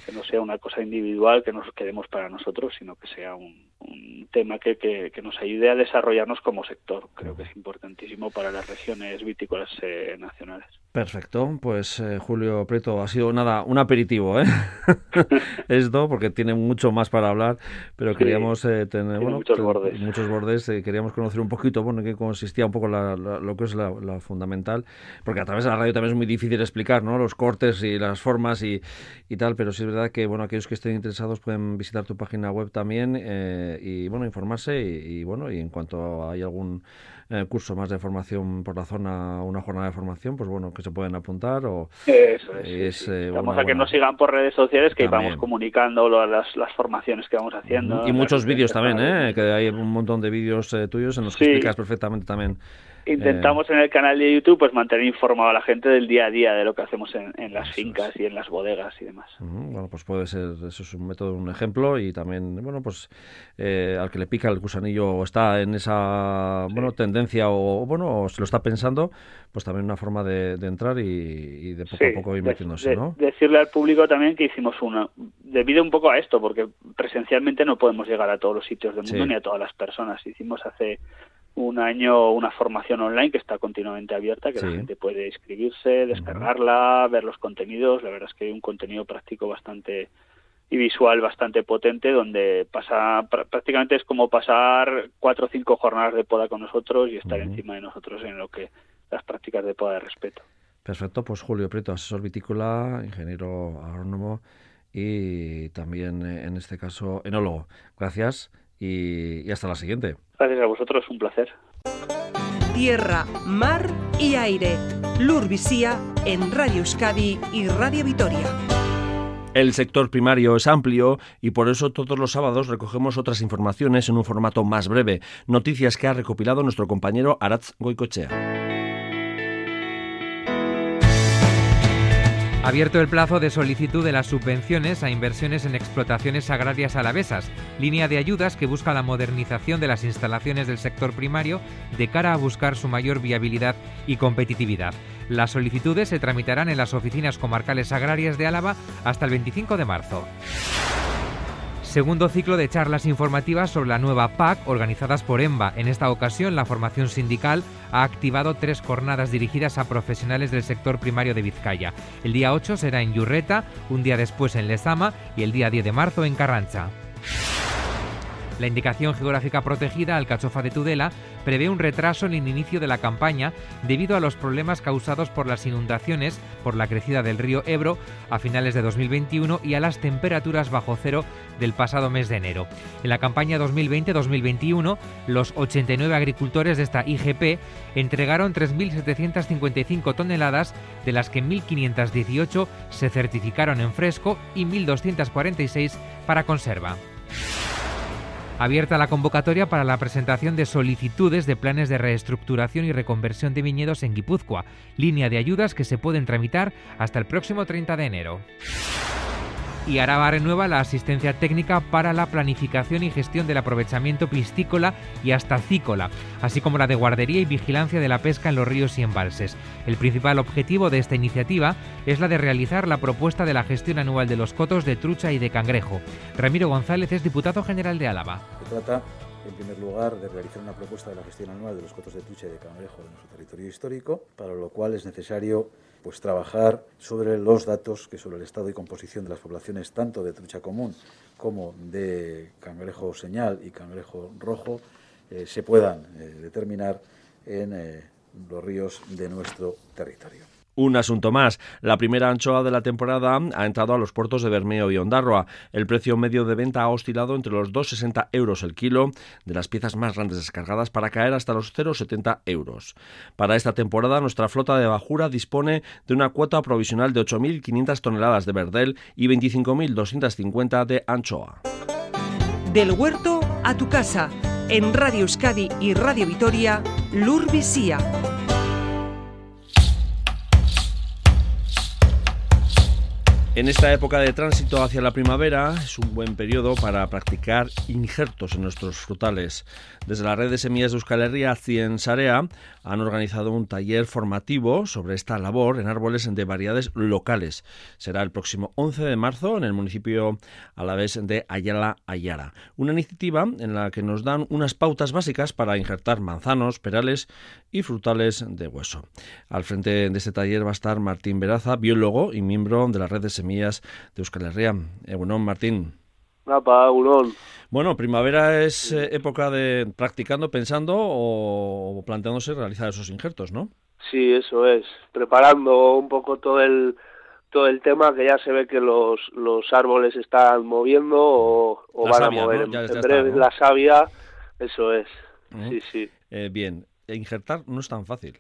Que no sea una cosa individual que nos quedemos para nosotros, sino que sea un, un tema que, que, nos ayude a desarrollarnos como sector. Creo que es importantísimo para las regiones vitícolas eh, nacionales. Perfecto, pues eh, Julio Preto ha sido nada un aperitivo, ¿eh? Esto porque tiene mucho más para hablar, pero queríamos eh, tener muchos bordes, muchos bordes queríamos conocer un poquito, bueno, en qué consistía un poco lo que es la, fundamental, porque a través de la radio también es muy difícil explicar, ¿no? Los cortes y las formas y, y tal, pero sí es verdad que bueno aquellos que estén interesados pueden visitar tu página web también y bueno informarse y, bueno y en cuanto hay algún eh, curso más de formación por la zona, una jornada de formación, pues bueno, que se pueden apuntar o... Eso es. Eh, vamos a que nos sigan por redes sociales, que vamos comunicando las, las formaciones que vamos haciendo. Y muchos vídeos también, ¿eh? Que hay un montón de vídeos eh, tuyos en los que explicas perfectamente también Intentamos en el canal de YouTube pues mantener informado a la gente del día a día de lo que hacemos en, las fincas y en las bodegas y demás. Bueno, pues puede ser, eso es un método, un ejemplo y también, bueno, pues eh, al que le pica el gusanillo o está en esa, bueno, tendencia o, bueno, o se lo está pensando, pues también una forma de, entrar y, de poco a poco ir metiéndose, ¿no? Decirle al público también que hicimos una, debido un poco a esto, porque presencialmente no podemos llegar a todos los sitios del mundo ni a todas las personas. Hicimos hace un año una formación online que está continuamente abierta, que la gente puede inscribirse, descargarla, ver los contenidos. La verdad es que hay un contenido práctico bastante y visual bastante potente donde pasa prácticamente es como pasar cuatro o cinco jornadas de poda con nosotros y estar encima de nosotros en lo que las prácticas de poda de respeto. Perfecto, pues Julio Prieto, asesor vitícola, ingeniero agrónomo y también eh, en este caso enólogo. Gracias y, hasta la siguiente. Gracias a vosotros, un placer. Tierra, mar y aire. Lurvisía en Radio Euskadi y Radio Vitoria. El sector primario es amplio y por eso todos los sábados recogemos otras informaciones en un formato más breve, noticias que ha recopilado nuestro compañero Aratz Goicochea. Abierto el plazo de solicitud de las subvenciones a inversiones en explotaciones agrarias alavesas, línea de ayudas que busca la modernización de las instalaciones del sector primario de cara a buscar su mayor viabilidad y competitividad. Las solicitudes se tramitarán en las oficinas comarcales agrarias de Álava hasta el 25 de marzo. Segundo ciclo de charlas informativas sobre la nueva PAC organizadas por EMBA. En esta ocasión, la formación sindical ha activado tres jornadas dirigidas a profesionales del sector primario de Vizcaya. El día 8 será en Yurreta, un día después en Lezama y el día 10 de marzo en Carrancha. La indicación geográfica protegida Alcachofa de Tudela prevé un retraso en el inicio de la campaña debido a los problemas causados por las inundaciones por la crecida del río Ebro a finales de 2021 y a las temperaturas bajo cero del pasado mes de enero. En la campaña 2020-2021, los 89 agricultores de esta IGP entregaron 3.755 toneladas, de las que 1.518 se certificaron en fresco y 1.246 para conserva abierta la convocatoria para la presentación de solicitudes de planes de reestructuración y reconversión de viñedos en Guipúzcoa, línea de ayudas que se pueden tramitar hasta el próximo 30 de enero y Araba renueva la asistencia técnica para la planificación y gestión del aprovechamiento piscícola y astacícola, así como la de guardería y vigilancia de la pesca en los ríos y embalses. El principal objetivo de esta iniciativa es la de realizar la propuesta de la gestión anual de los cotos de trucha y de cangrejo. Ramiro González es diputado general de Álava. Se trata, en primer lugar, de realizar una propuesta de la gestión anual de los cotos de trucha y de cangrejo de nuestro territorio histórico, para lo cual es necesario pues trabajar sobre los datos que sobre el estado y composición de las poblaciones tanto de trucha común como de cangrejo señal y cangrejo rojo eh, se puedan eh, determinar en eh, los ríos de nuestro territorio. Un asunto más. La primera anchoa de la temporada ha entrado a los puertos de Bermeo y Ondarroa. El precio medio de venta ha oscilado entre los 2,60 euros el kilo de las piezas más grandes descargadas para caer hasta los 0,70 euros. Para esta temporada, nuestra flota de bajura dispone de una cuota provisional de 8.500 toneladas de verdel y 25.250 de anchoa. Del huerto a tu casa. En Radio Euskadi y Radio Vitoria, Lur Visía. En esta época de tránsito hacia la primavera es un buen periodo para practicar injertos en nuestros frutales. Desde la red de semillas de Euskal Herria Sarea han organizado un taller formativo sobre esta labor en árboles de variedades locales. Será el próximo 11 de marzo en el municipio a la vez de Ayala Ayara. Una iniciativa en la que nos dan unas pautas básicas para injertar manzanos, perales y frutales de hueso. Al frente de este taller va a estar Martín Veraza, biólogo y miembro de la red de semillas semillas de Euskal Herria. Egunon, Martín. Bueno, primavera es eh, época de practicando, pensando o planteándose realizar esos injertos, ¿no? Sí, eso es. Preparando un poco todo el todo el tema que ya se ve que los, los árboles están moviendo o, van a mover en, breve la savia. Eso es. Sí, sí. Eh, bien, injertar no es tan fácil.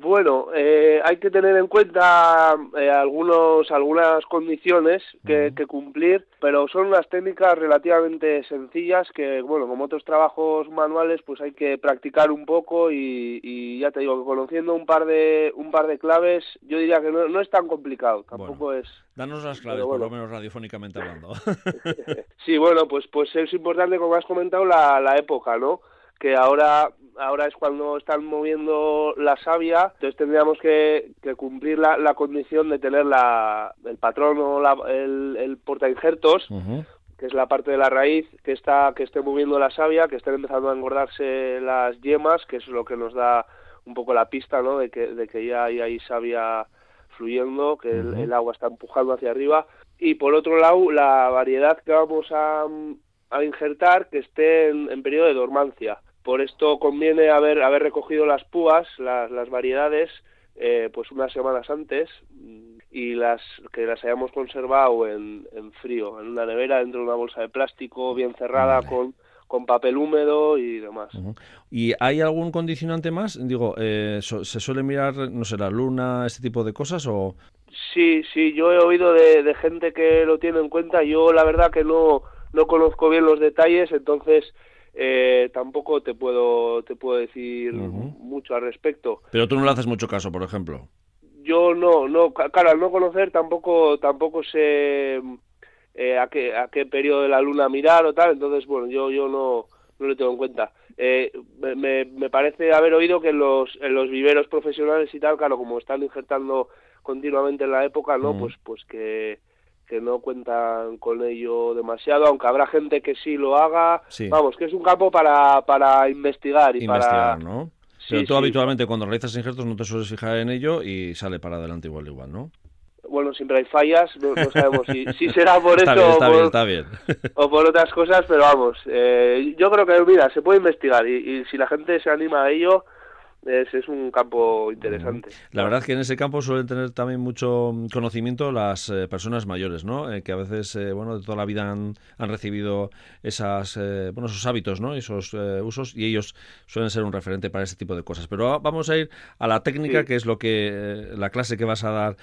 Bueno, eh, hay que tener en cuenta eh, algunos, algunas condiciones que, cumplir, pero son unas técnicas relativamente sencillas que, bueno, como otros trabajos manuales, pues hay que practicar un poco y, ya te digo que conociendo un par de un par de claves, yo diría que no, es tan complicado, tampoco es. Danos las claves, por lo menos radiofónicamente hablando. sí, bueno, pues pues es importante, como has comentado, la, la época, ¿no? Que ahora ahora es cuando están moviendo la savia, entonces tendríamos que, cumplir la, la, condición de tener la, el patrón o la, el, el porta injertos, que es la parte de la raíz que está que esté moviendo la savia, que estén empezando a engordarse las yemas, que es lo que nos da un poco la pista, ¿no? De que, de que ya hay ahí savia fluyendo, que el, agua está empujando hacia arriba. Y por otro lado, la variedad que vamos a, a injertar que esté en periodo de dormancia. Por esto conviene haber, haber recogido las púas, las, las variedades, eh, pues unas semanas antes y las que las hayamos conservado en, en, frío, en una nevera, dentro de una bolsa de plástico bien cerrada con, con papel húmedo y demás. ¿Y hay algún condicionante más? Digo, eh, ¿se suele mirar, no sé, la luna, este tipo de cosas o...? Sí, sí, yo he oído de, de gente que lo tiene en cuenta. Yo la verdad que no, no conozco bien los detalles, entonces eh, tampoco te puedo te puedo decir mucho al respecto. Pero tú no le haces mucho caso, por ejemplo. Yo no, no, claro, al no conocer tampoco tampoco sé eh, a qué a qué periodo de la luna mirar o tal, entonces bueno, yo yo no no le tengo en cuenta. Eh, me, me parece haber oído que en los en los viveros profesionales y tal, claro, como están injertando continuamente en la época, ¿no? Pues pues que que no cuentan con ello demasiado, aunque habrá gente que sí lo haga. Vamos, que es un campo para, para investigar y investigar, ¿no? Pero tú habitualmente cuando realizas injertos no te sueles fijar en ello y sale para adelante igual igual, ¿no? Bueno, siempre hay fallas, no, sabemos si, si, será por eso o, por, bien, o por otras cosas, pero vamos, eh, yo creo que, mira, se puede investigar y, y si la gente se anima a ello, es, un campo interesante. La verdad es que en ese campo suelen tener también mucho conocimiento las eh, personas mayores, ¿no? Eh, que a veces, eh, bueno, de toda la vida han, han recibido esas, bueno, esos hábitos, ¿no? Esos usos y ellos suelen ser un referente para ese tipo de cosas. Pero vamos a ir a la técnica, que es lo que la clase que vas a dar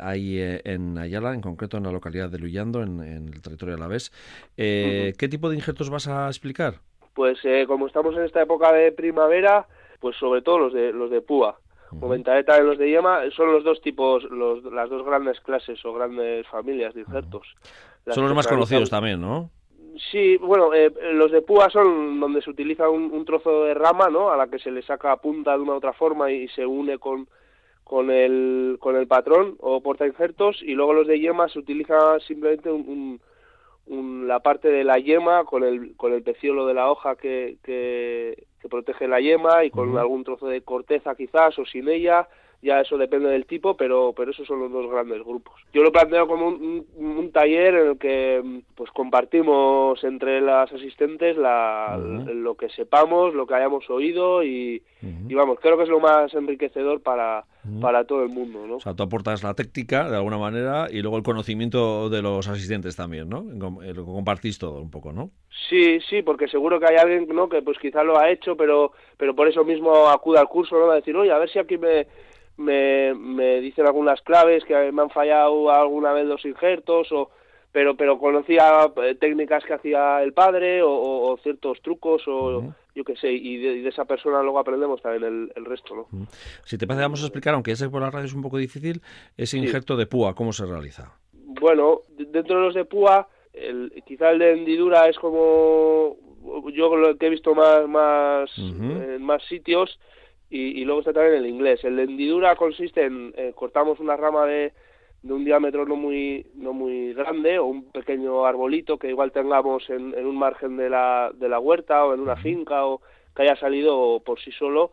ahí en Ayala, en concreto en la localidad de Luyando, en, el territorio alavés. ¿Qué tipo de injertos vas a explicar? Pues como estamos en esta época de primavera, pues sobre todo los de los de púa. Uh y los de yema son los dos tipos, los, las dos grandes clases o grandes familias de injertos. Son los más conocidos también, ¿no? Sí, bueno, eh, los de púa son donde se utiliza un, trozo de rama, ¿no? A la que se le saca punta de una u otra forma y, se une con, con, el, con el patrón o porta injertos y luego los de yema se utiliza simplemente un, un, la parte de la yema con el, con el peciolo de la hoja que, que, que protege la yema y con algún trozo de corteza quizás o sin ella, ya eso depende del tipo, pero, pero esos son los dos grandes grupos. Yo lo planteo como un, un, taller en el que pues compartimos entre las asistentes la, lo que sepamos, lo que hayamos oído y, y, vamos, creo que es lo más enriquecedor para, para todo el mundo, ¿no? O sea, tú aportas la técnica de alguna manera y luego el conocimiento de los asistentes también, ¿no? Lo compartís todo un poco, ¿no? Sí, sí, porque seguro que hay alguien, ¿no? Que pues quizá lo ha hecho, pero pero por eso mismo acude al curso, ¿no? A decir, oye, a ver si aquí me me, me dicen algunas claves que me han fallado alguna vez los injertos o pero pero conocía eh, técnicas que hacía el padre o, ciertos trucos o yo qué sé y de, esa persona luego aprendemos también el, resto no si te parece vamos a explicar aunque ese por la radio es un poco difícil ese injerto de púa cómo se realiza bueno dentro de los de púa el, quizá el de hendidura es como yo lo que he visto más más en más sitios y, luego está también el inglés. El de hendidura consiste en eh, cortamos una rama de, de, un diámetro no muy no muy grande o un pequeño arbolito que igual tengamos en, en un margen de la, de la huerta o en una finca o que haya salido por sí solo.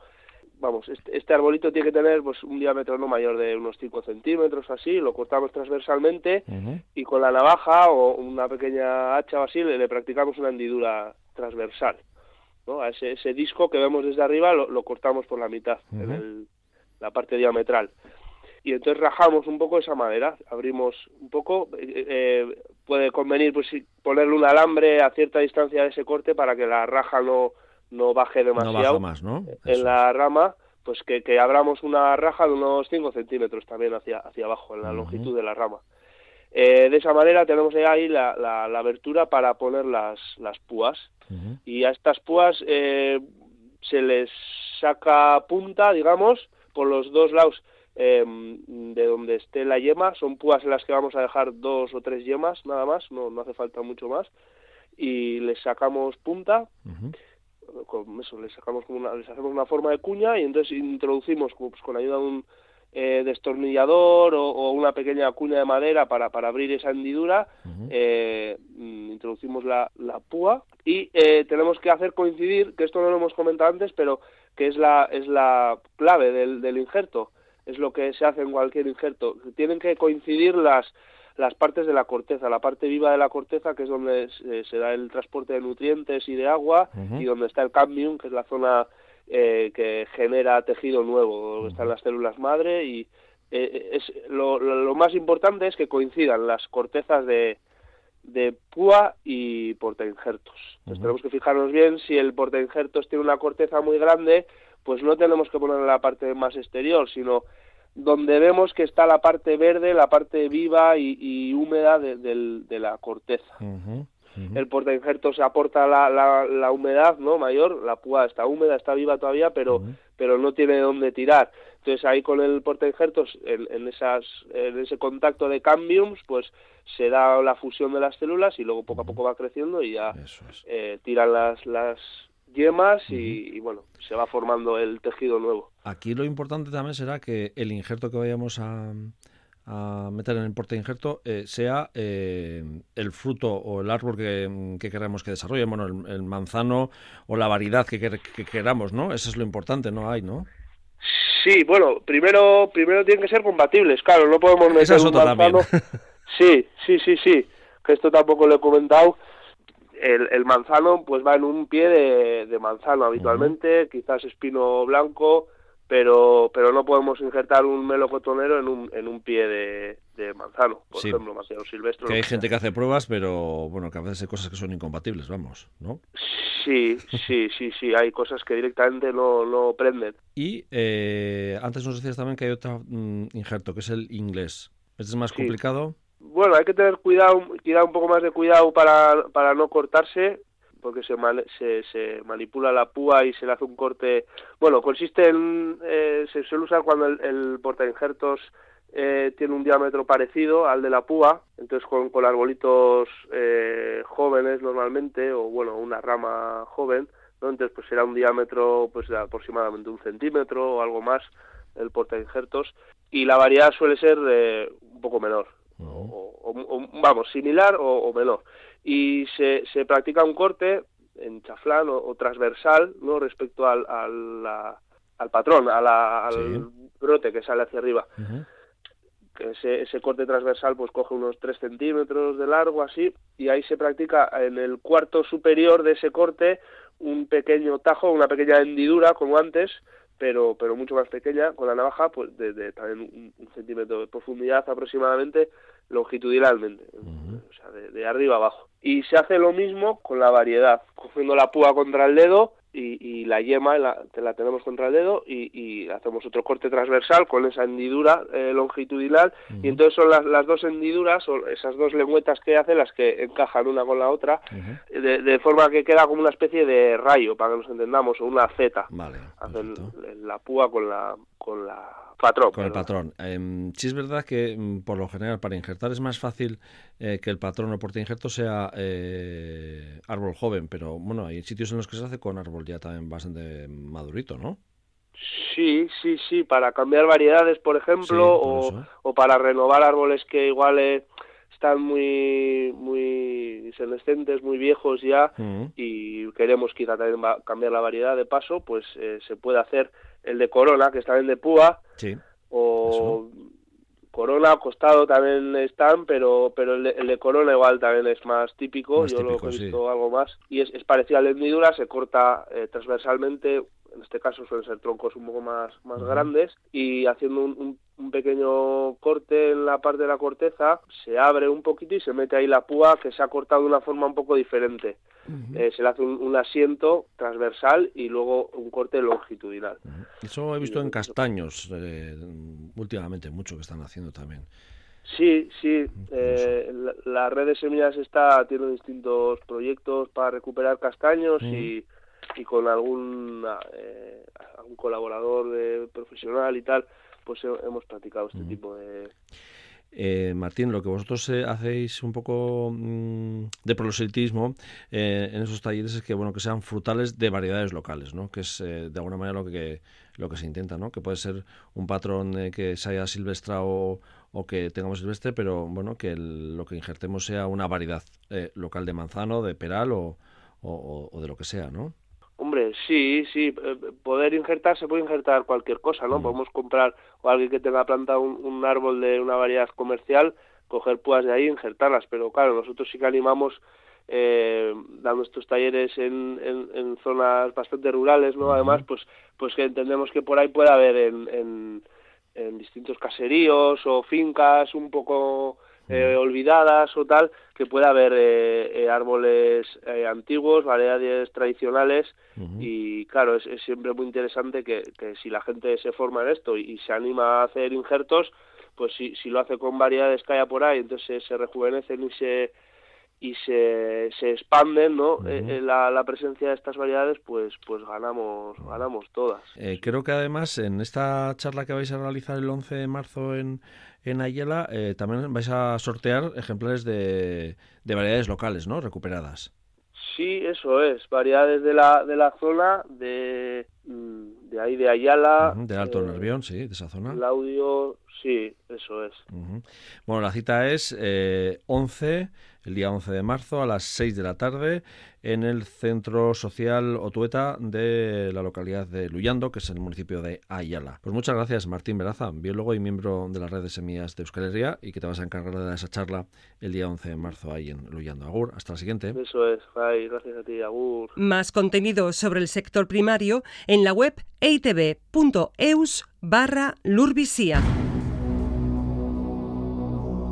Vamos, este, este arbolito tiene que tener pues un diámetro no mayor de unos 5 centímetros así, lo cortamos transversalmente y con la navaja o una pequeña hacha o así le practicamos una hendidura transversal ese, disco que vemos desde arriba lo, cortamos por la mitad, en la parte diametral. Y entonces rajamos un poco esa madera, abrimos un poco, eh, eh, puede convenir pues ponerle un alambre a cierta distancia de ese corte para que la raja no, no baje demasiado. más, ¿no? en la rama, pues que, que, abramos una raja de unos 5 centímetros también hacia, hacia abajo, en la longitud de la rama. Eh, de esa manera tenemos ahí la, la, la, abertura para poner las, las púas. Y a estas púas eh, se les saca punta, digamos, por los dos lados em, de donde esté la yema. Son púas en las que vamos a dejar dos o tres yemas, nada más, no, no hace falta mucho más. Y les sacamos punta, con eso, les, sacamos como una, les hacemos una forma de cuña y entonces introducimos pues, con ayuda de un eh, destornillador o, una pequeña cuña de madera para, para abrir esa hendidura, eh, mm, introducimos la, la púa. Y eh, tenemos que hacer coincidir, que esto no lo hemos comentado antes, pero que es la, es la clave del, del injerto, es lo que se hace en cualquier injerto, tienen que coincidir las, las partes de la corteza, la parte viva de la corteza, que es donde se, da el transporte de nutrientes y de agua, y donde está el cambium, que es la zona eh, que genera tejido nuevo, donde están las células madre y eh, es lo, lo, más importante es que coincidan las cortezas de, de púa y portainjertos. Entonces tenemos que fijarnos bien si el portainjertos tiene una corteza muy grande, pues no tenemos que poner en la parte más exterior, sino donde vemos que está la parte verde, la parte viva y, húmeda de, de, la corteza. El porta injertos aporta la, la, humedad no mayor, la púa está húmeda, está viva todavía, pero, pero no tiene dónde tirar. Entonces ahí con el porta injertos, en, en, esas, en ese contacto de cambiums, pues se da la fusión de las células y luego poco a poco va creciendo y ya eh, tiran las, las yemas y, bueno, se va formando el tejido nuevo. Aquí lo importante también será que el injerto que vayamos a, a meter en el porte injerto eh, sea eh, el fruto o el árbol que, que queramos que desarrolle, bueno, el, manzano o la variedad que, que, queramos, ¿no? Eso es lo importante, ¿no hay, ¿no? Sí, bueno, primero primero tienen que ser compatibles, claro, no podemos meter un manzano. sí, sí, sí, sí, que esto tampoco lo he comentado. El, el manzano pues va en un pie de, de manzano habitualmente, quizás espino blanco, pero pero no podemos injertar un melocotonero en un, en un pie de, manzano, por ejemplo, manzano silvestre. Que hay gente que hace pruebas, pero bueno, que a veces hay cosas que son incompatibles, vamos, ¿no? Sí, sí, sí, sí, hay cosas que directamente no, no prenden. Y eh, antes nos decías también que hay otro mm, injerto, que es el inglés. ¿Este es más complicado? Bueno, hay que tener cuidado, cuidado un poco más de cuidado para, para no cortarse, porque se, se, se, manipula la púa y se le hace un corte. Bueno, consiste en. Eh, se suele usar cuando el, el porta injertos eh, tiene un diámetro parecido al de la púa, entonces con, con arbolitos eh, jóvenes normalmente, o bueno, una rama joven, ¿no? entonces pues será un diámetro pues de aproximadamente un centímetro o algo más el porta injertos, y la variedad suele ser eh, un poco menor, o, vamos, similar o menor. Y se, se practica un corte en chaflán o, transversal no respecto al, al, al patrón, al brote que sale hacia arriba. ese, ese corte transversal pues coge unos 3 centímetros de largo así y ahí se practica en el cuarto superior de ese corte un pequeño tajo, una pequeña hendidura como antes pero pero mucho más pequeña con la navaja pues de, también un, centímetro de profundidad aproximadamente longitudinalmente. O sea de, de arriba abajo. Y se hace lo mismo con la variedad cogiendo la púa contra el dedo y, la yema la, la tenemos contra el dedo y, hacemos otro corte transversal con esa hendidura eh, longitudinal. Y entonces son las, las dos hendiduras o esas dos lengüetas que hace las que encajan una con la otra de, de, forma que queda como una especie de rayo para que nos entendamos o una Z. Vale, hacen la púa con la con la patrón. Con el patrón. Eh, sí es verdad que mm, por lo general para injertar es más fácil eh, que el patrón o porte injerto sea eh, árbol joven, pero bueno, hay sitios en los que se hace con árbol ya también bastante madurito, ¿no? Sí, sí, sí, para cambiar variedades, por ejemplo, o, o, para renovar árboles que igual eh, están muy muy senescentes, muy viejos ya y queremos quizá también cambiar la variedad de paso, pues se puede hacer el de Corona, que está bien de púa, sí. o Corona, costado también están, pero pero el de, Corona igual también es más típico, yo lo he visto algo más, y es, es parecido a la hendidura, se corta eh, transversalmente en este caso suelen ser troncos un poco más, más grandes, y haciendo un, un, pequeño corte en la parte de la corteza, se abre un poquito y se mete ahí la púa que se ha cortado de una forma un poco diferente. Eh, se le hace un, asiento transversal y luego un corte longitudinal. Eso he visto en castaños eh, últimamente, mucho que están haciendo también. Sí, sí. Eh, la, red de semillas está tiene distintos proyectos para recuperar castaños y y con algún, eh, algún colaborador de, profesional y tal, pues hemos practicado este tipo de... Eh, Martín, lo que vosotros eh, hacéis un poco mm, de proselitismo eh, en esos talleres es que bueno que sean frutales de variedades locales, ¿no? Que es de alguna manera lo que lo que se intenta, ¿no? Que puede ser un patrón que se haya silvestrado o que tengamos silvestre, pero bueno que lo que injertemos sea una variedad local de manzano, de peral o, o, o de lo que sea, ¿no? Hombre, sí, sí, eh, poder injertar se puede injertar cualquier cosa, ¿no? Mm. Podemos comprar o alguien que tenga plantado un, árbol de una variedad comercial, coger púas de ahí e injertarlas, pero claro, nosotros sí que animamos eh, dando estos talleres en, en, zonas bastante rurales, ¿no? Además, pues, pues que entendemos que por ahí puede haber en, en, en distintos caseríos o fincas un poco eh, olvidadas o tal, que pueda haber eh, eh, árboles antiguos, variedades tradicionales. Y claro, es, siempre muy interesante que, que, si la gente se forma en esto y, se anima a hacer injertos, pues si, si lo hace con variedades que haya por ahí, entonces se rejuvenecen y se y se, se expanden ¿no? la, la, presencia de estas variedades pues pues ganamos ganamos todas creo que además en esta charla que vais a realizar el 11 de marzo en en Ayala eh, también vais a sortear ejemplares de, de, variedades locales, ¿no? Recuperadas. Sí, eso es. Variedades de la, de la zona, de, mm, de ahí de Ayala. de Alto eh, Nervión, sí, de esa zona. El audio, sí, eso es. Bueno, la cita es eh, 11 el día 11 de marzo a las 6 de la tarde en el Centro Social Otueta de la localidad de Luyando, que es el municipio de Ayala. Pues muchas gracias, Martín Veraza, biólogo y miembro de la red de semillas de Euskal Herria y que te vas a encargar de esa charla el día 11 de marzo ahí en Luyando. Agur, hasta la siguiente. Eso es, gracias a ti, Agur. Más contenido sobre el sector primario en la web eitb.eus barra Lurvisía.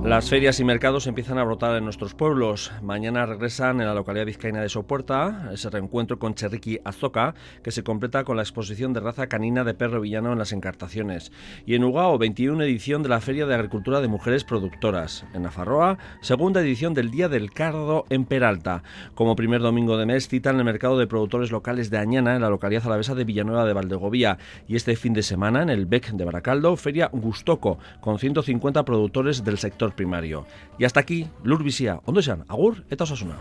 Las ferias y mercados empiezan a brotar en nuestros pueblos. Mañana regresan en la localidad vizcaína de Sopuerta ese reencuentro con Cherriqui Azoka, que se completa con la exposición de raza canina de perro villano en las encartaciones. Y en Ugao, 21 edición de la Feria de Agricultura de Mujeres Productoras. En Nafarroa, segunda edición del Día del Cardo en Peralta. Como primer domingo de mes, citan el mercado de productores locales de Añana en la localidad alavesa de Villanueva de Valdegovía. Y este fin de semana, en el BEC de Baracaldo, Feria Gustoco, con 150 productores del sector primario. Y hasta aquí, lur bizia, ondo esan, agur eta osasuna.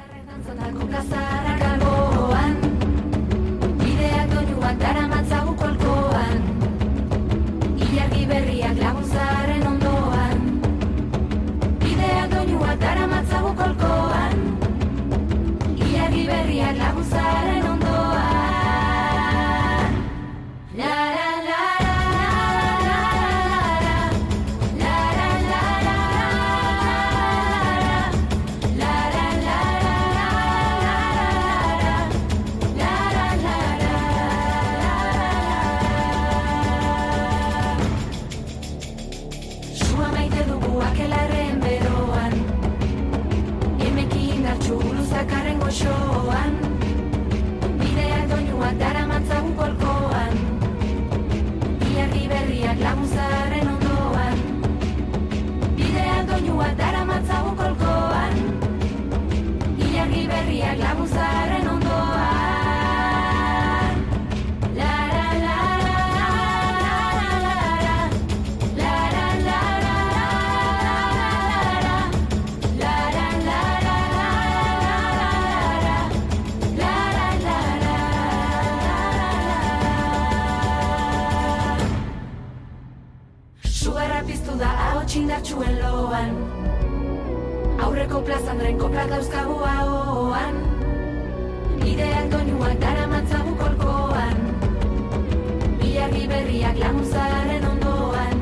ahots indartsuen loan Aurreko plazan renko plak dauzkagu ahoan. Ideak doinuak dara matzagu kolkoan. Bilarri berriak laguntzaren ondoan.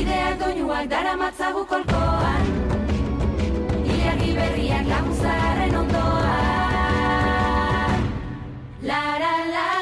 Ideak doinuak dara matzagu kolkoan. Bilarri berriak laguntzaren ondoan. La la la.